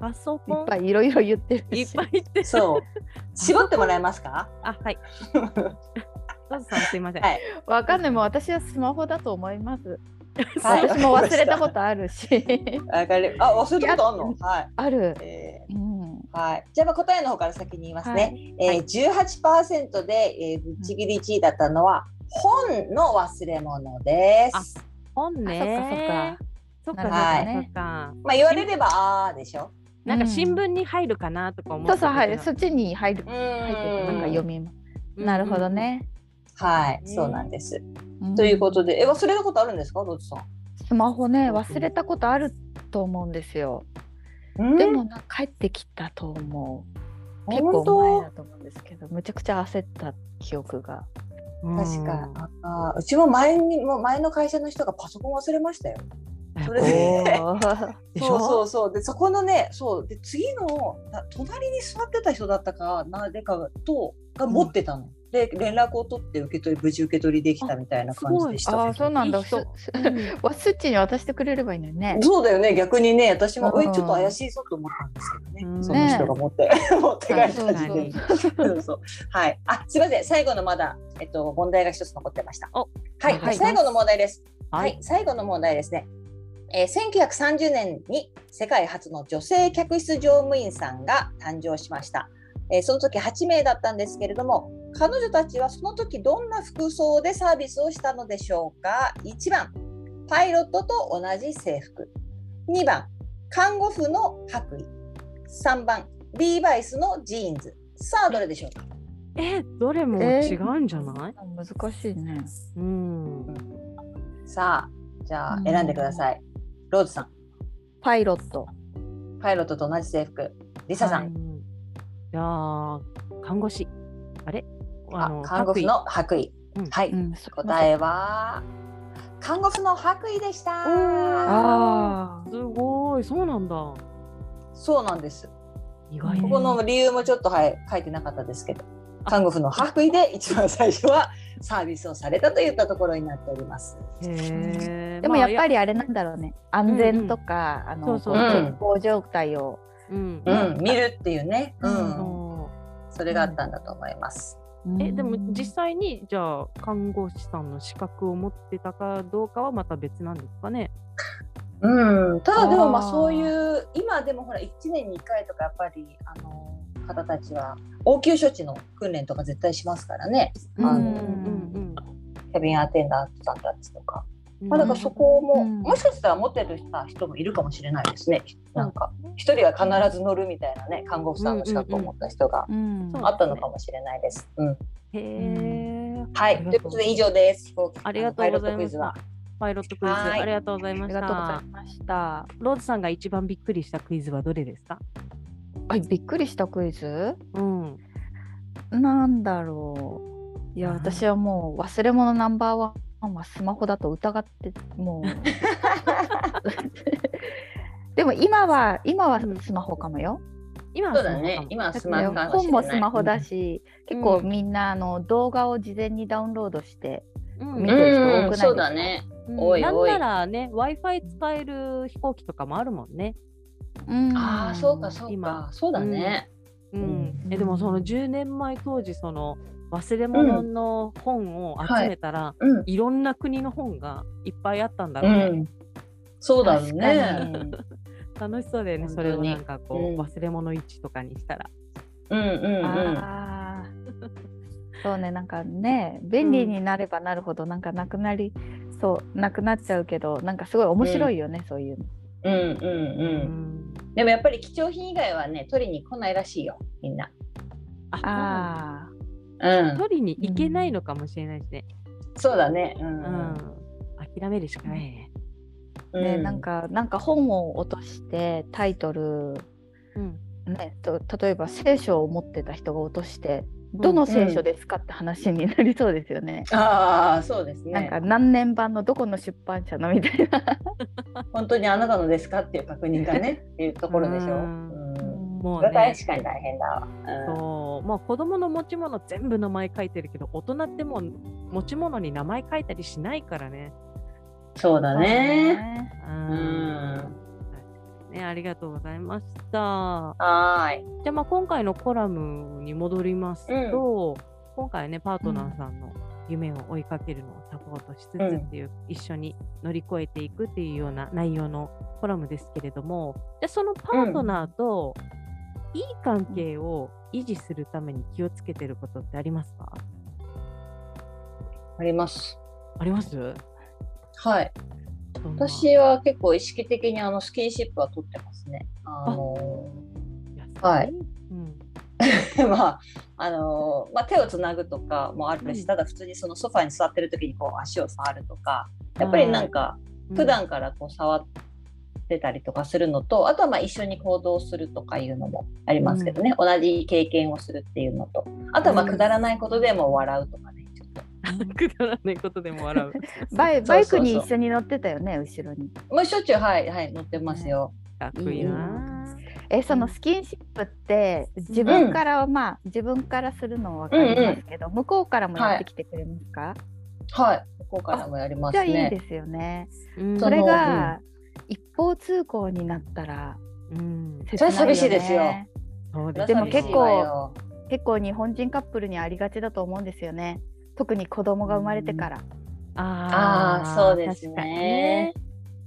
パソいコンっぱいいろいろ言ってるし。いっぱい言ってる。そう。絞ってもらえますか？あ、はい。ロズさんすいません。はいわかんない。もう私はスマホだと思います。はい私も忘れたことあるし。わかる。あ、忘れたことあんの？はい。ある。えうん。ーはい。じゃあまあ答えの方から先に言いますね。えー、18%で、えー、ぶっちぎり1位だったのは、本の忘れ物です。本ね。そっかそっか。そっかはいそっか。まあ言われればあーでしょ。なんか新聞に入るかなとか思ってそうそう、はい。たけどそっちに入るう。入ってて、なんか読みます。うんなるほど。ね。はい、ねそうなんです。んということで、え、忘れたことあるんですか、ロッチさスマホね、忘れたことあると思うんですよ。ん？でもな、帰ってきたと思う。結構本当前だと思うんですけど、むちゃくちゃ焦った記憶が。うん確か、ああうちも前にも前の会社の人がパソコン忘れましたよ。そそうそうそう。でそこのねそう。で次のだ隣に座ってた人だったかなでかとが持ってたの。で連絡を取って受け取り無事受け取りできたみたいな感じでした。ああそうなんだ。いい人すわスッチに渡してくれればいいのにね。そうだよね逆にね私もうん。えちょっと怪しいぞと思ったんですけどね、うん。その人が持って、持って帰った時点でそうそうはい。あすいません。最後のまだえっと問題が一つ残ってました。お。はい、はい最後の問題です。ははいい、最後の問題ですね。えー、1930年に世界初の女性客室乗務員さんが誕生しました。えーその時8名だったんですけれども、彼女たちはその時どんな服装でサービスをしたのでしょうか ?1 番、パイロットと同じ制服。2番、看護婦の白衣。3番、リーバイスのジーンズ。さあ、どれでしょうか？えどれもえー違うんじゃない、難しいね。うんさあ、じゃあうん選んでください。ローズさん、パイロット。パイロットと同じ制服。リサさん、うんじゃあ看護師。あれ？あ看護婦の白衣。うん。はい、うん、答えは看護婦の白衣でした。ああ。すごい。そうなんだ。そうなんです。意外ね。ここの理由もちょっとはい書いてなかったですけど、看護婦の白衣で一番最初はサービスをされたといったところになっております。へー。でもやっぱり、りあれなんだろうね。安全とか、あの、そうそう。こ健康状態を。うん。うん、見るっていうね、う、うん。そそれがあったんだと思います。うえでもうん実際にじゃあ看護師さんの資格を持ってたかどうかはまた別なんですかね？うん、ただでもまあそういう今でもほら1年に1回とかやっぱりあの方たちは応急処置の訓練とか絶対しますからね。うん。あのうんキャビンアテンダントさんたちとか。うん。まあ、だからそこも、うん。もしかしたら持ってる人もいるかもしれないですね。なんか一人は必ず乗るみたいなね看護婦さんの資格を持った人があったのかもしれないです。うん、へえはい。ということで以上です。ありがとうございました。パイロットクイズは。パイロットクイズ。はい。ありがとうございましありがとうござたいました。ローズさんが一番びっくりしたクイズはどれですか？あ、びっくりしたクイズ？うんなんだろう。いや、うん？私はもう忘れ物ナンバーワンはスマホだと疑って、もう。でも今は、今はスマホかもよ。今はそうだスマホかも。ね今はスマホかも。本もスマホだし、結構うんみんなあの動画を事前にダウンロードして、うん見てる人多くないですか？そうだね。うんなんならね w i f i 使える飛行機とかもあるもんね。うんああそうかそう今かそうだね。うんうんえでもその10年前当時その忘れ物の本を集めたら、うんい、ろんな国の本がいっぱいあったんだうろうね。ん。そうだね。楽しそうだよねそれをなんかこう、うん忘れ物1とかにしたら。うんうんうん。あー そうねなんかね便利になればなるほどなんかなくなりそうなくなっちゃうけどなんかすごい面白いよね、そういうの。うんうんう。うんでもやっぱり貴重品以外はね取りに来ないらしいよみんな。ああうん。取りに行けないのかもしれないですね。そうだね。ううんん。諦めるしかないね。あ、ねなんかなんか本を落としてタイトルうん。ねと例えば聖書を持ってた人が落としてどの聖書ですかって話になりそうですよね。ああそうですね。なんか何年版のどこの出版社のみたいな。本当にあなたのですかっていう確認がね っていうところでしょ。ううんん。もうね。確かに大変だわ。うんそうまあ子供の持ち物全部名前書いてるけど大人ってもう持ち物に名前書いたりしないからね。そうだね。ううんね、ありがとうございました。はーい。じゃあまあ今回のコラムに戻りますと、今回ねパートナーさんの夢を追いかけるのをサポートしつつうんっていう、一緒に乗り越えていくっていうような内容のコラムですけれどもじゃあそのパートナーといい関係を維持するために気をつけてることってありますか？あります。あります？はい。私は結構意識的にあのスキンシップは取ってますね。あのはい。うん。まああのまあ、手をつなぐとかもあるし、うん。ただ普通にそのソファに座ってる時にこう足を触るとかやっぱりなんか普段からこう触ってたりとかするのと、あとはまあ一緒に行動するとかいうのもありますけどね、同じ経験をするっていうのと。あとはまあうん。くだらないことでも笑うとかね くだらないことでも笑う。バイバイクに一緒に乗ってたよね後ろに。もうしょっちゅうはいはい乗ってますよ。かっこいいな。えそのスキンシップって自分からは、まあ自分からするのは分かりますけど、向こうからもやってきてくれますか、はい。向こうからもやりますじゃあいいね。ですよね。うんそれが一方通行になったらうんそれは寂しいですよねそうですでも結構結構日本人カップルにありがちだと思うんですよね。特に子供が生まれてから。ああ、そうですね。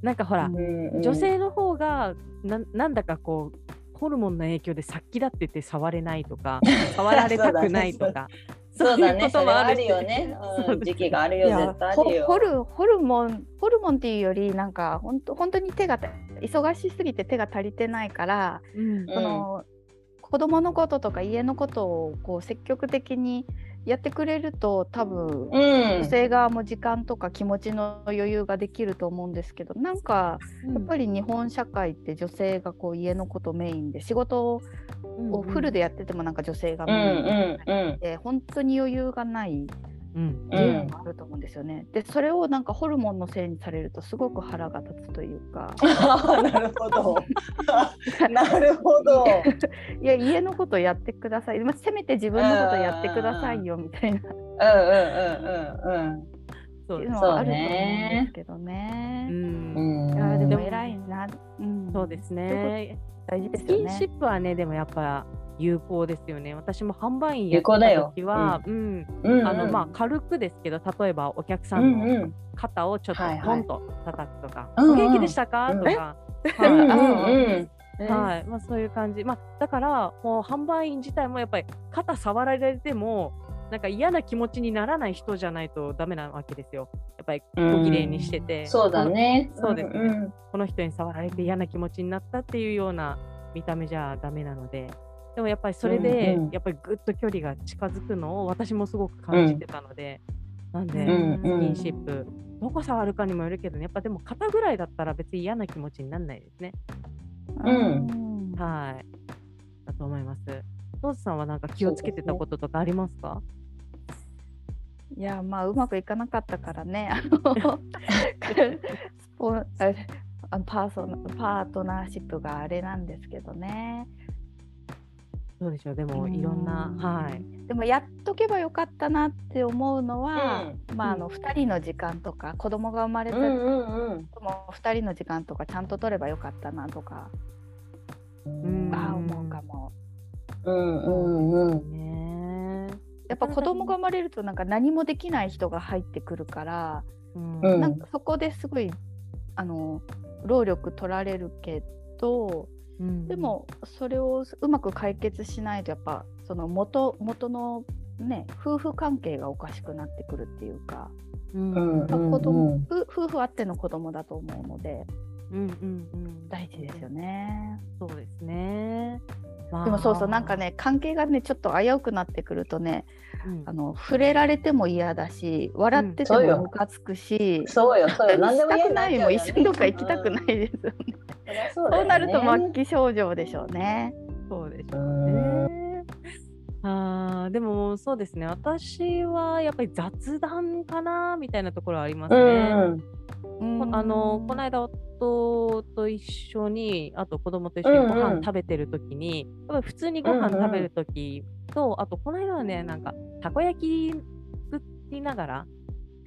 なんかほら、うんうん女性の方がななんだかこうホルモンの影響で殺気立ってて触れないとか 触られたくないとかそうだね。いこそれはあるともあるしよね。そううん時期があるよ。絶対あホるよ。ホルホルモンホルモンっていうよりなんか本当本当に手が忙しすぎて手が足りてないから、うんうんその子供のこととか家のことをこう積極的にやってくれると多分うん女。性側も時間とか気持ちの余裕ができると思うんですけどなんかやっぱり日本社会って女性がこう家のことメインで仕事をフルでやっててもなんか女性がうんメインうんうん。で本当に余裕がないうんっていうのがあると思うんですよね。でそれをなんかホルモンのせいにされるとすごく腹が立つというか なるほど。なるほど。いや家のことやってください、まあ、せめて自分のことやってくださいよみたいなっうんうんうんうんそうですていうのはあると思うんですけどうね。んうん。いやででもも偉いな、うん、そうですね大事でスすよねキンシッ。プはねでもやっぱ有効ですよね。私も販売員や有ってた時は、うん。うん。うんあのまあ軽くですけど例えばお客さうんんのうん肩をちょっとはいはいポンと叩くとか、うんうんお元気でしたか、うん。とか、うんうんはい。うん。はい。まあ、そういう感じ、まあ、だからもう販売員自体もやっぱり肩触られてもなんか嫌な気持ちにならない人じゃないとダメなわけですよ。やっぱり小綺麗にしてて、そうだね。そうです。ねん。この人に触られて嫌な気持ちになったっていうような見た目じゃダメなのででもやっぱりそれでうんうん。やっぱりぐっと距離が近づくのを私もすごく感じてたので、なんで、うんスキンシップどこ触るかにもよるけどねやっぱでも肩ぐらいだったら別に嫌な気持ちにならないですね。うん。はい。だと思います。トーズさんはなんか気をつけてたこととかありますか？いやまあうまくいかなかったからね。あのスポああのパーソナパートナーシップがあれなんですけどね。どうでしょうでもいろんなうんはい。でもやっとけばよかったなって思うのは、まああうの2人の時間とか子供が生まれたうん時うんうん。も2人の時間とかちゃんと取ればよかったなとか、うん。ああ思うかも。うんうんうん。ね。やっぱ子供が生まれるとなんか何もできない人が入ってくるから、うん。うん。なんかそこですごいあの労力取られるけど、うん。でもそれをうまく解決しないとやっぱその元元のね夫婦関係がおかしくなってくるっていうか、うん。うんまあ子供夫夫婦あっての子供だと思うのでうんうんうん大事ですよね。そうですね。まあでもそうそうなんか、ね関係がねちょっと危うくなってくるとねうんあの触れられても嫌だし笑っててそうよもムカつくし、そうよそうよ。何でもしたく嫌にないも一緒にどっか行きたくないですよね。そりゃそうねそうなると末期症状でしょうね。そうでしょううんね。あーでもそうですね私はやっぱり雑談かなみたいなところはありますうね。あのこの間夫と一緒にあと子供と一緒にごうんうん。飯食べてる時に、やっぱり普通にご飯食べる時と、あとこの間はねなんかたこ焼き作りながら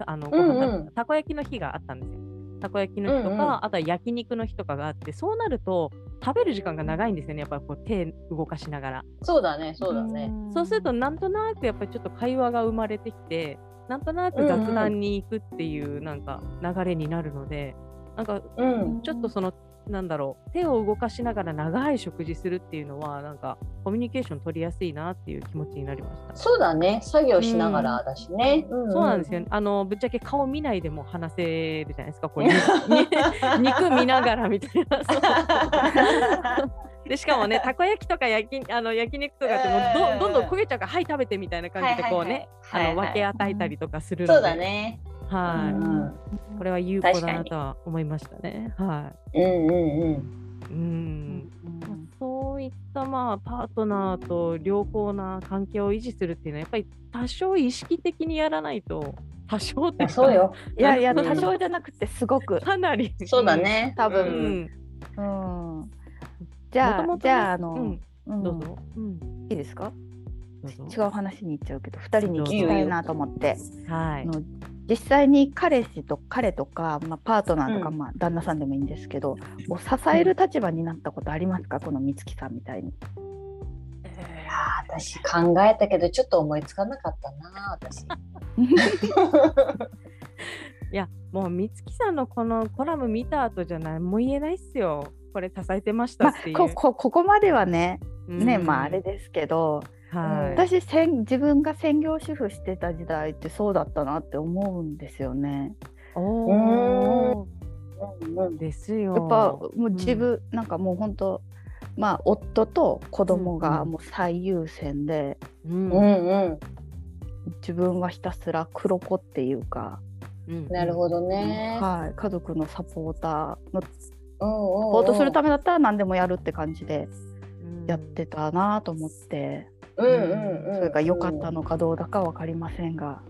あのご飯食べうんうんたこ焼きの日があったんですよ。たこ焼きの日とか、うんうん。あとは焼肉の日とかがあってそうなると食べる時間が長いんですよね。やっぱりこう手動かしながら。そうだねそうだね。そうするとなんとなくやっぱりちょっと会話が生まれてきてなんとなく雑談に行くっていうなんか流れになるので、なんかうんちょっとそのなんだろう手を動かしながら長い食事するっていうのはなんかコミュニケーション取りやすいなっていう気持ちになりました。そうだね作業しながらだしね。そうなんですよ、ね。あのぶっちゃけ顔見ないでも話せるじゃないですか。こうに肉見ながらみたいな。でしかもねたこ焼きとか焼きあの焼肉とかってもうどどんどん焦げちゃうからはい食べてみたいな感じでこうねはいはいはいあの分け与えたりとかするので、そうだね。はい、うんこれは有効だなとは思いましたね。はうんうんうん。い。うん。まあそういったまあパートナーと良好な関係を維持するっていうのはやっぱり多少意識的にやらないと多少ってそうよ。いやいやうん多少じゃなくてすごくかなりそうだね。多う分ん、うんじゃあ、じゃあ、あの、うんうんどうぞ。うん。いいですか？違う話に行っちゃうけど、二人に聞きたいなと思って。はい。実際に彼氏と彼とか、まあ、パートナーとか、うんまあ、旦那さんでもいいんですけど、を支える立場になったことありますか、この美月さんみたいに。いやー私考えたけどちょっと思いつかなかったな私。いや、もう美月さんのこのコラム見た後じゃ何も言えないっすよ。これ支えてましたまっていう。あ、ここここまではね、ねうんまああれですけど、はい。私専自分が専業主婦してた時代ってそうだったなって思うんですよね。おお。うんうんですよ。やっぱもう自分、なんかもう本当まあ夫と子供がもう最優先で、うん、うんうん自分はひたすら黒子っていうか、うんなるほどね。はい、家族のサポーターのサうんうんうんポートするためだったら何でもやるって感じでうんやってたなと思って、うんうんうん。それが良かったのかどうだか分かりませんが、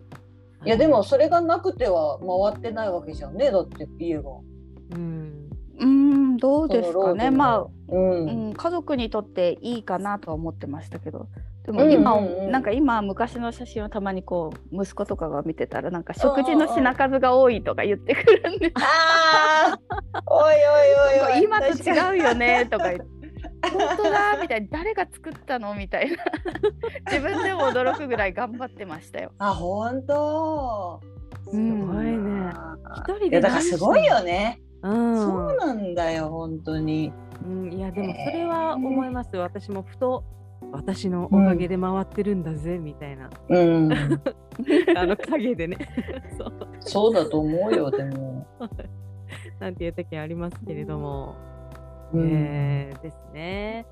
いやでもそれがなくては回ってないわけじゃんねだって家が。うん。うーんどうですかね。まあ、あ、うん。うん、家族にとっていいかなとは思ってましたけど。でも今、うんうんうん。なんか今昔の写真をたまにこう息子とかが見てたらなんか食事の品数が多いとか言ってくるんで、ああおいおいおいおい。今と違うよねとか言って。本当だみたいな誰が作ったの？みたいな。自分でも驚くぐらい頑張ってましたよ。あ本当？すごいね。一人でいやだからすごいよね、うん。そうなんだよ本当に。うん、いやでもそれは思います。よ。私もふと私のおかげで回ってるんだぜ、みたいな。うん。あの影でね。そう。そうだと思うよでも、なんていう時ありますけれども、うんえーですね。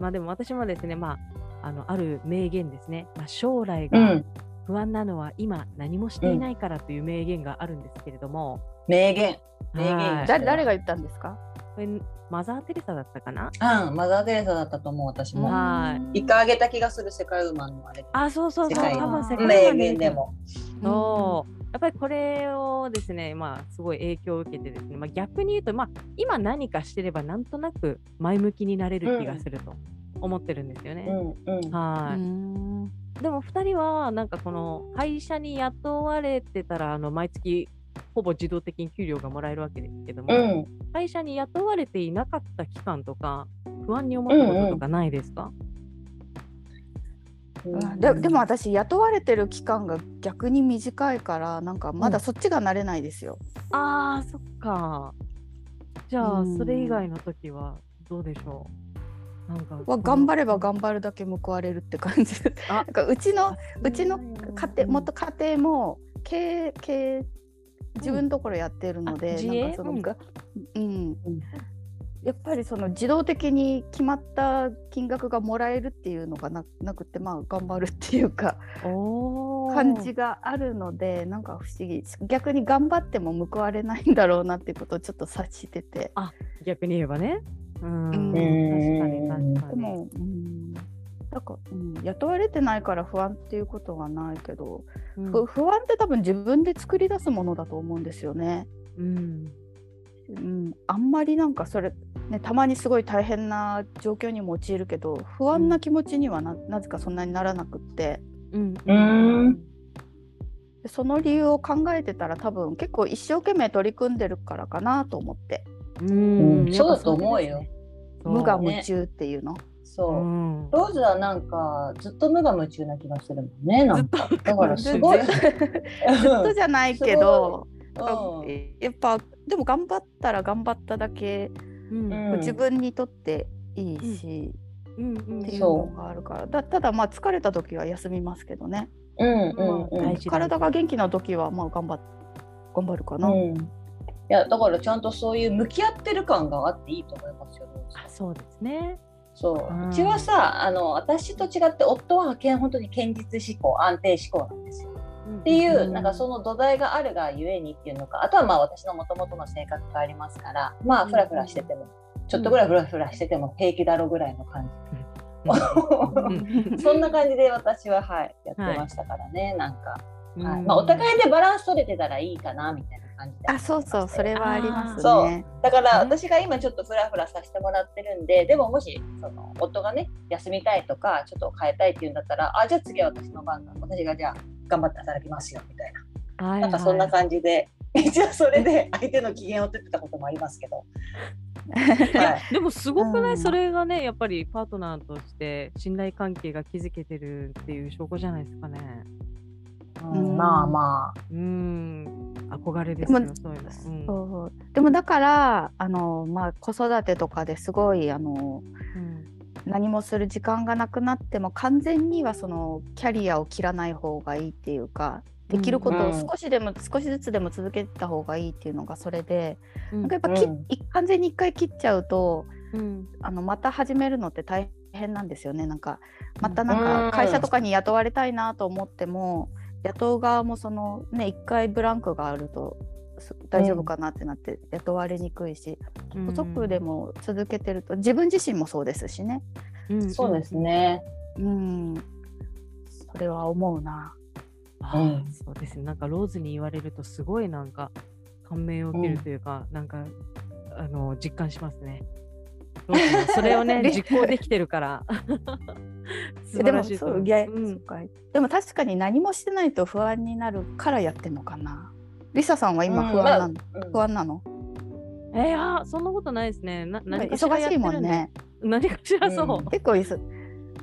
まあでも私もですね、まあ、あのある名言ですね、まあ、将来がうん、不安なのは今何もしていないからという名言があるんですけれども、名言。名言はい誰誰が言ったんですか？これマザー・テレサだったかな？うん。マザー・テレサだったと思う私も、はい。一回あげた気がする世界ウーマンのあれ。あ、そうそうそう、世界多分世界名観言でも。そう、やっぱりこれをですね、まあ、すごい影響を受けてですね、まあ、逆に言うと、まあ、今何かしてればなんとなく前向きになれる気がすると思ってるんですよね。うんうん。はい、ん。でも2人はなんかこの会社に雇われてたらあの毎月ほぼ自動的に給料がもらえるわけですけども、うん。会社に雇われていなかった期間とか不安に思ったこととかないですか、うんででも私雇われてる期間が逆に短いからなんかまだそっちが慣れないですよ。あーそっか。じゃあうん。それ以外の時はどうでしょう？なんかは頑張れば頑張るだけ報われるって感じ。なんかうちのう。ちの家庭元か家庭も経営経営自分のところやってるので、あ自営？なんかそのうん。がうんやっぱりその自動的に決まった金額がもらえるっていうのがななくてまあ頑張るっていうか感じがあるのでなんか不思議。逆に頑張っても報われないんだろうなっていうことをちょっと察してて。逆に言えばね。うん。うん。確かに確かに。でも、うん、なんか、うん、雇われてないから不安っていうことはないけど、うん。ふ不安って多分自分で作り出すものだと思うんですよね。うんうん、あんまりなんかそれ、ね、たまにすごい大変な状況にも陥るけど不安な気持ちにはな,、なぜかそんなにならなくって。うん。うん。でその理由を考えてたら多分結構一生懸命取り組んでるからかなと思って。うん。そうだと思うよ。そう無我夢中っていうの。そう。う。んローズはなんかずっと無我夢中な気がするもんね。なんか。だからすごい。ずっとじゃないけど、う。んやっぱでも頑張ったら頑張っただけうん。うん。自分にとっていいし、うん。うん。っていうのがあるから。だただまあ疲れた時は休みますけどね、うんうん。体が元気な時はまあ頑張っ頑張るかな。うん。いやだからちゃんとそういう向き合ってる感があっていいと思いますよ。あそうですね。そう。うちはさあの私と違って夫はけん本当に堅実思考安定思考なんですよ。っていう、うんなんかその土台があるがゆえにっていうのかあとはまあ私のもともとの性格がありますからまあうんフラフラしてても、ちょっとぐらいフラフラしてても平気だろうぐらいの感うんじ、そんな感じで私ははいやってましたからね、なんか、はい。うんまあ、お互いでバランス取れてたらいいかなみたいな感じあそうそうそれはありますそう。ね。だから私が今ちょっとフラフラさせてもらってるんででももしその夫がね休みたいとかちょっと変えたいっていうんだったらあじゃあ次は私の番だ。私がじゃあ頑張って働きますよみたいな、はいなんかそんな感じで。一応それで相手の機嫌を取ってたこともありますけど、はい、でもすごくない、うん。それがねやっぱりパートナーとして信頼関係が築けてるっていう証拠じゃないですかね。うんまあまあ。うん。憧れですよでもそういうの。うん。そう。でもだからあの、まあ、子育てとかですごいあのうん何もする時間がなくなっても完全にはそのキャリアを切らない方がいいっていうかできることをうん少しでも、少しずつでも続けた方がいいっていうのがそれで、うん。なんかやっぱき、うん。い完全に一回切っちゃうとうん。あのまた始めるのって大変なんですよね。なんかまたなんうん。か会社とかに雇われたいなと思っても、雇う側もそのね一回ブランクがあるとす大丈夫かなってなって雇われにくいし、うん細くでも続けてると自分自身もそうですしね。うん。そうですね。うん。それは思うな。うん。そうですね。なんかローズに言われるとすごいなんか感銘を受けるというか、なんかあの実感しますね。それをねで 実行できてるから。素晴でもらしいと思そういや、うん。そっか。でも確かに何もしてないと不安になるからやってんのかな。リサさんは今不安なの、うん。不安なの？えー、あーそんなことないですね。な何かしら忙しいもんね。何かしらそう。うん。結構い。す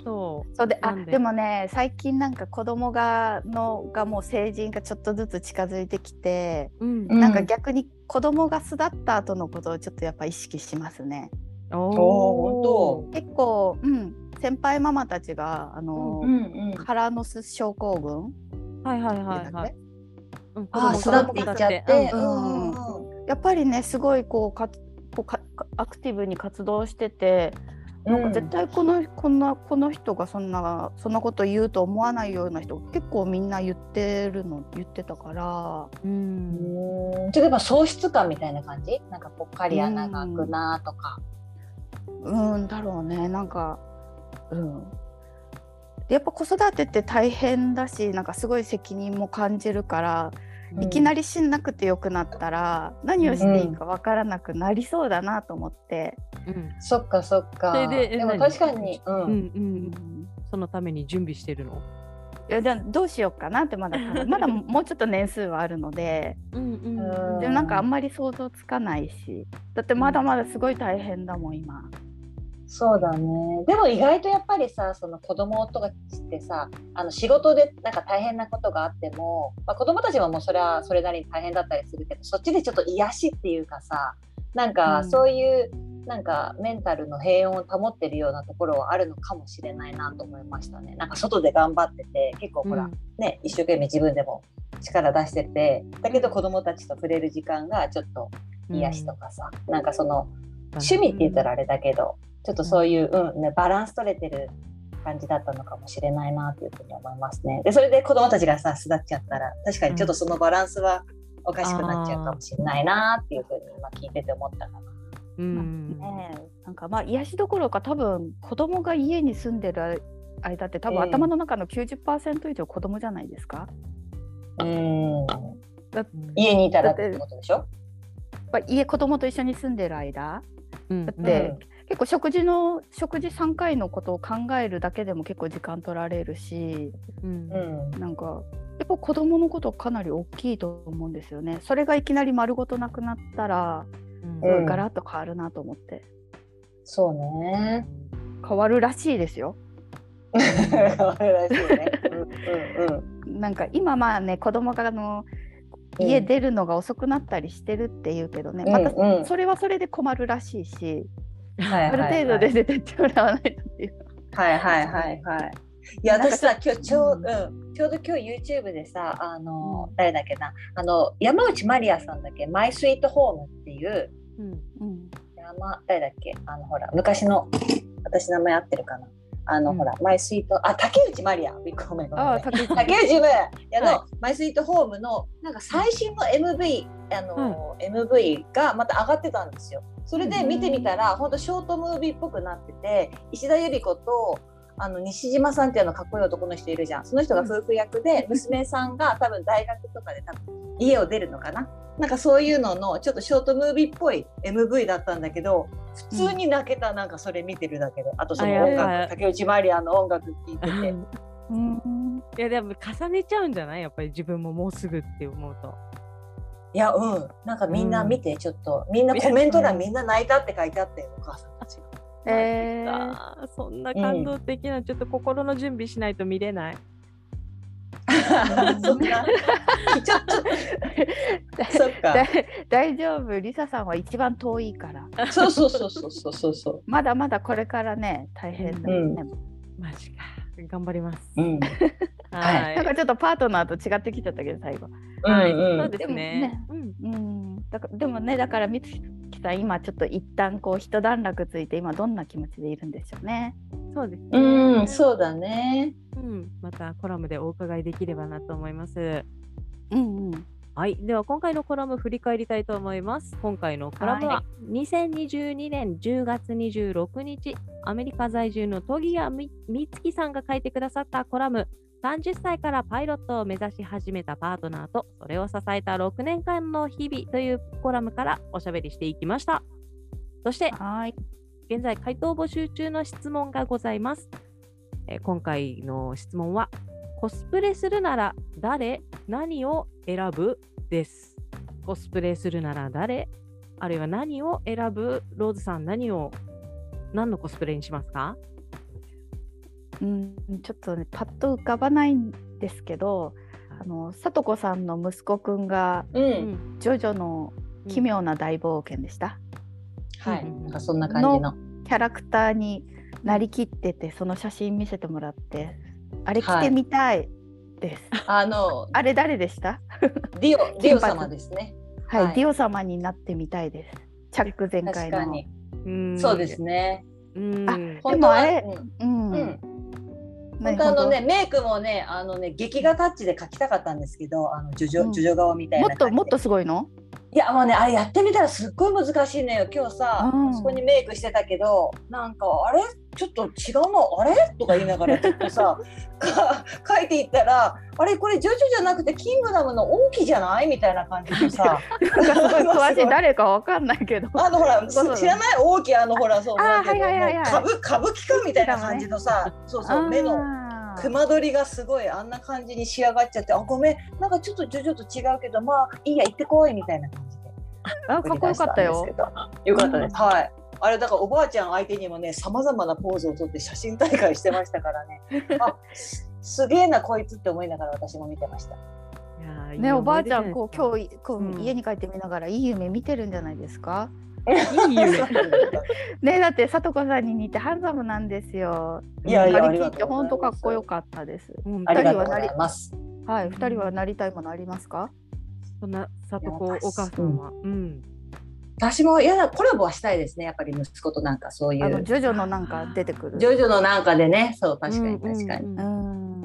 そう。そうであで。でもね最近なんか子供がのがもう成人がちょっとずつ近づいてきて、うん。うんなん。か逆に子供が巣立った後のことをちょっとやっぱ意識しますね。おー。結構、うん、先輩ママたちがあの、うんうん。腹の巣症候群？はいはいはいはい。うんあ育っていっちゃって。ううんんうん。やっぱりねすごいこうかこうかアクティブに活動しててなんか絶対この,、こんなこの人がそんなそんなこと言うと思わないような人結構みんな言ってるの言ってたから。うん。うん。ちょっとやっぱ喪失感みたいな感じ？なんかぽっかり穴が開くなとか。うんだろうね。なんかうん。でやっぱ子育てって大変だしなんかすごい責任も感じるから、いきなり。りしなくてよくなったら何をしていいかわからなくなりそうだなと思って、うんそっかそっか。でえでも何？確かに。う。うんうんうんそのために準備してるの？いやじゃあどうしようかなってまだ まだもうちょっと年数はあるのでうんうんうんでもなんかあんまり想像つかないしだってまだまだすごい大変だもん今。そうだね。でも意外とやっぱりさ、その子供とかってさ、あの仕事でなんか大変なことがあっても、まあ、子供たちはもうそれはそれなりに大変だったりするけど、そっちでちょっと癒しっていうかさ、なんうん。かそういう、なんかメンタルの平穏を保ってるようなところはあるのかもしれないなと思いましたね。なんか外で頑張ってて、結構ほら、うん。ね、一生懸命自分でも力出してて、だけど子供たちと触れる時間がちょっと癒しとかさ、なんかその趣味って言ったらあれだけど、ちょっとそういう、うんね、バランス取れてる感じだったのかもしれないなというふうに思いますね。でそれで子供たちがさ巣立っちゃったら確かにちょっとそのバランスはおかしくなっちゃうかもしれないなっていうふうに今聞いてて思ったかな。うん。なんかまあ癒しどころか多分子供が家に住んでる間って多分うん頭の中の90%以上子供じゃないですか？うん。だ家にいたらってことでしょ？やっぱ家子供と一緒に住んでる間？うん。だって結構食事の食事3回のことを考えるだけでも結構時間取られるしうんうんなんかやっぱ子供のことかなり大きいと思うんですよね。それがいきなり丸ごとなくなったらうんガラッと変わるなと思って、そうね。変わるらしいですよ。可愛らしいね。うんうんうん。なんか今まあね子供があのうん家出るのが遅くなったりしてるっていうけどね、またそれはそれで困るらしいし、はいある程度で出てってもらわないとっていう。はいはいはいはい。いや私さ今日ちょう,、うん。うん、ちょうど今日 YouTube でさあの、誰だっけな。あの山内まりやさんだっけ？マイスイートホームっていう。うん。うん。山誰だっけ？あのほら昔の私名前合ってるかなあの、うん。ほらマイスイートあ竹内まりや。びっくりごめんごめん。ああ竹内。まりやの、はマイスイートホームのなんか最新の MV あの、MV がまた上がってたんですよ。それで見てみたら、本当ショートムービーっぽくなってて石田ゆり子とあの西島さんっていうのかっこいい男の人いるじゃん。その人が夫婦役で 娘さんが多分大学とかで多分家を出るのかな。なんかそういうののちょっとショートムービーっぽい MV だったんだけど普通に泣けたなんかそれ見てるだけで。あとその音楽竹内まりやの音楽聴いてて。うん。いやでも重ねちゃうんじゃない？やっぱり自分ももうすぐって思うと。いやうん。なんかみんな見てちょっと。みんなコメント欄みんな泣いたって書いてあってお母さん。えーそんな感動的な、ちょっと心の準備しないと見れない。そんな ちょっと。そっか。だ大丈夫リサさんは一番遠いから。そうそうそうそうそうそう。そうまだまだこれからね大変だよね、マジか。頑張ります。うん。はい。なんかちょっとパートナーと違ってきちゃったけど最後。はい、うん。そうですね。うん。うん。だからでもねだからみつきさん今ちょっと一旦こう一段落ついて今どんな気持ちでいるんでしょうねそうですね。うん、そうだね。うん、またコラムでお伺いできればなと思います。うんうんはい、では今回のコラム振り返りたいと思います。今回のコラムはは2022年10月26日、アメリカ在住のトギヤみみつきさんが書いてくださったコラム、30歳からパイロットを目指し始めたパートナーと、それを支えた6年間の日々というコラムからおしゃべりしていきました。そして、はい現在回答募集中の質問がございます。えー今回の質問はコスプレするなら誰何を選ぶ？です。コスプレするなら誰？あるいは何を選ぶ？ローズさん何を何のコスプレにしますか？うんちょっとねパッと浮かばないんですけどあのさ子さんの息子くんがう。うんジョジョの奇妙な大冒険でした、はい。うんなんかそんな感じの。キャラクターになりきっててその写真見せてもらってあれ着はいてみたいです、あの、あれ誰でした？ディオ、ディオ様ですね。はい、はいディオ様になってみたいですチャック全開の確かに。うんそうですね。うんあ本当はあれうんうん、うん。何本当あのね、メイクもね、あのね、劇画タッチで描きたかったんですけど、あのジョジョ、うん。ジョジョ顔みたいな。もっともっとすごいの？いやもうねあれやってみたらすっごい難しいのよ。今日さ、うん。そこにメイクしてたけどなんかあれ？ちょっと違うの？あれ？とか言いながらちょっとさか 書いていったらあれこれジョジョじゃなくてキングダムの王妃じゃない？みたいな感じでさ。詳しい。誰かわかんないけど。あのほら知らない王妃あのほらそうなんていうの？はいはいみたいな感じのさ、そうそう目の熊取りがすごいあんな感じに仕上がっちゃってあごめん。なんかちょっとジョジョと違うけどまあいいや行ってこいみたいな感じで。あかっこよかったよ。よかったです。はい。あれだからおばあちゃん相手にもね、さまざまなポーズをとって写真大会してましたからね。あ、すすげえなこいつって思いながら私も見てました。ねおばあちゃんこう今日こう、うん家に帰ってみながらいい夢見てるんじゃないですか？いい夢ねだってさとこさんに似てハンサムなんですよ。いやいや張り切って本当かっこよかったです。二人はないます。はい二人はなりたいものありますか？そんな里子いやお母さんは。うん。私もいやコラボはしたいですね。やっぱり息子となんかそういうあのジョジョのなんか出てくる。ジョジョのなんかでね、そう確かに確かに。うんうう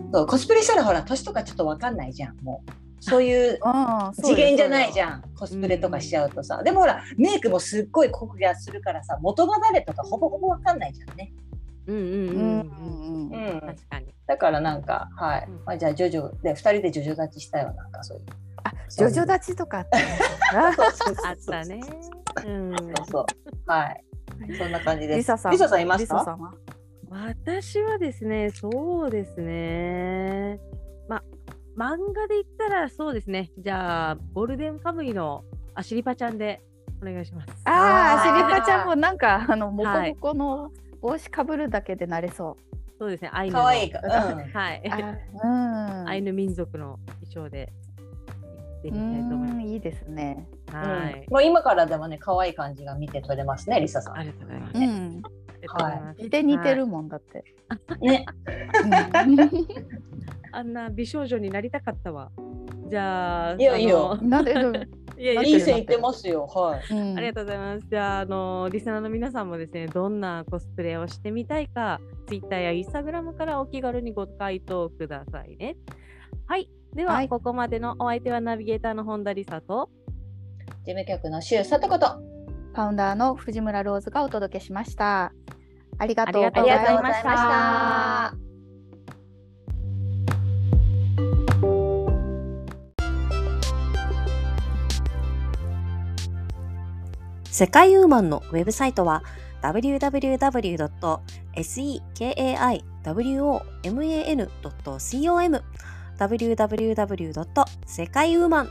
んん。そうコスプレしたらほら年とかちょっとわかんないじゃん。もうそういう 次元じゃないじん。ゃんコスプレとかしちゃうとさ、でもほらメイクもすっごい濃くやするからさ元が誰とかほぼほぼわかんないじゃんね。うんうんうんうんうんうん。うん、確かに。だからなんかはい、うんまあ、じゃあジョジョで2人でジョジョ立ちしたよなんかそういうあジョジョ立ちとかあったねあったね。うん。そうそうはいそんな感じですリサさん。リサさんいますかリサさんは？私はですね、そうですね。まあ、漫画で言ったらそうですね。じゃあ、ゴールデンカムイのアシリパちゃんでお願いします。ああ、あーシリパちゃんもなんか あのモコはいモコの帽子かぶるだけでなれそう。そうですね。アイヌの。可愛いか、はい。うん。アイヌ民族の衣装でてみたいと思いまうんいいですね。うんはいうん。もう今からでもね可愛い感じが見て取れますねリサさんありがとうございます。うん。ありがとうございます似て似てるもんだって。ね あんな美少女になりたかったわ。じゃあ、いいよいいよあのなんででも いやいやいい線いってますよはいうんありがとうございます。じゃあ、あのリスナーの皆さんもですね、どんなコスプレをしてみたいか、Twitter や Instagram からお気軽にご回答くださいね。はい。では、はいここまでのお相手はナビゲーターの本田理沙と、事務局の周佐とことファウンダーの藤村ローズがお届けしました。ありがとうあごりがとうございました。世界ウーマンのウェブサイトは www.sekaiwoman.com www. 世界ウーマン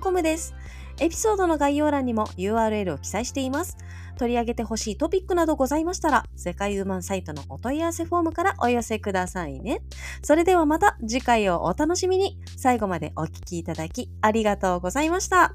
.com です。エピソードの概要欄にも URL を記載しています。取り上げてほしいトピックなどございましたら、世界ウーマンサイトのお問い合わせフォームからお寄せくださいね。それではまた次回をお楽しみに。最後までお聞きいただきありがとうございました。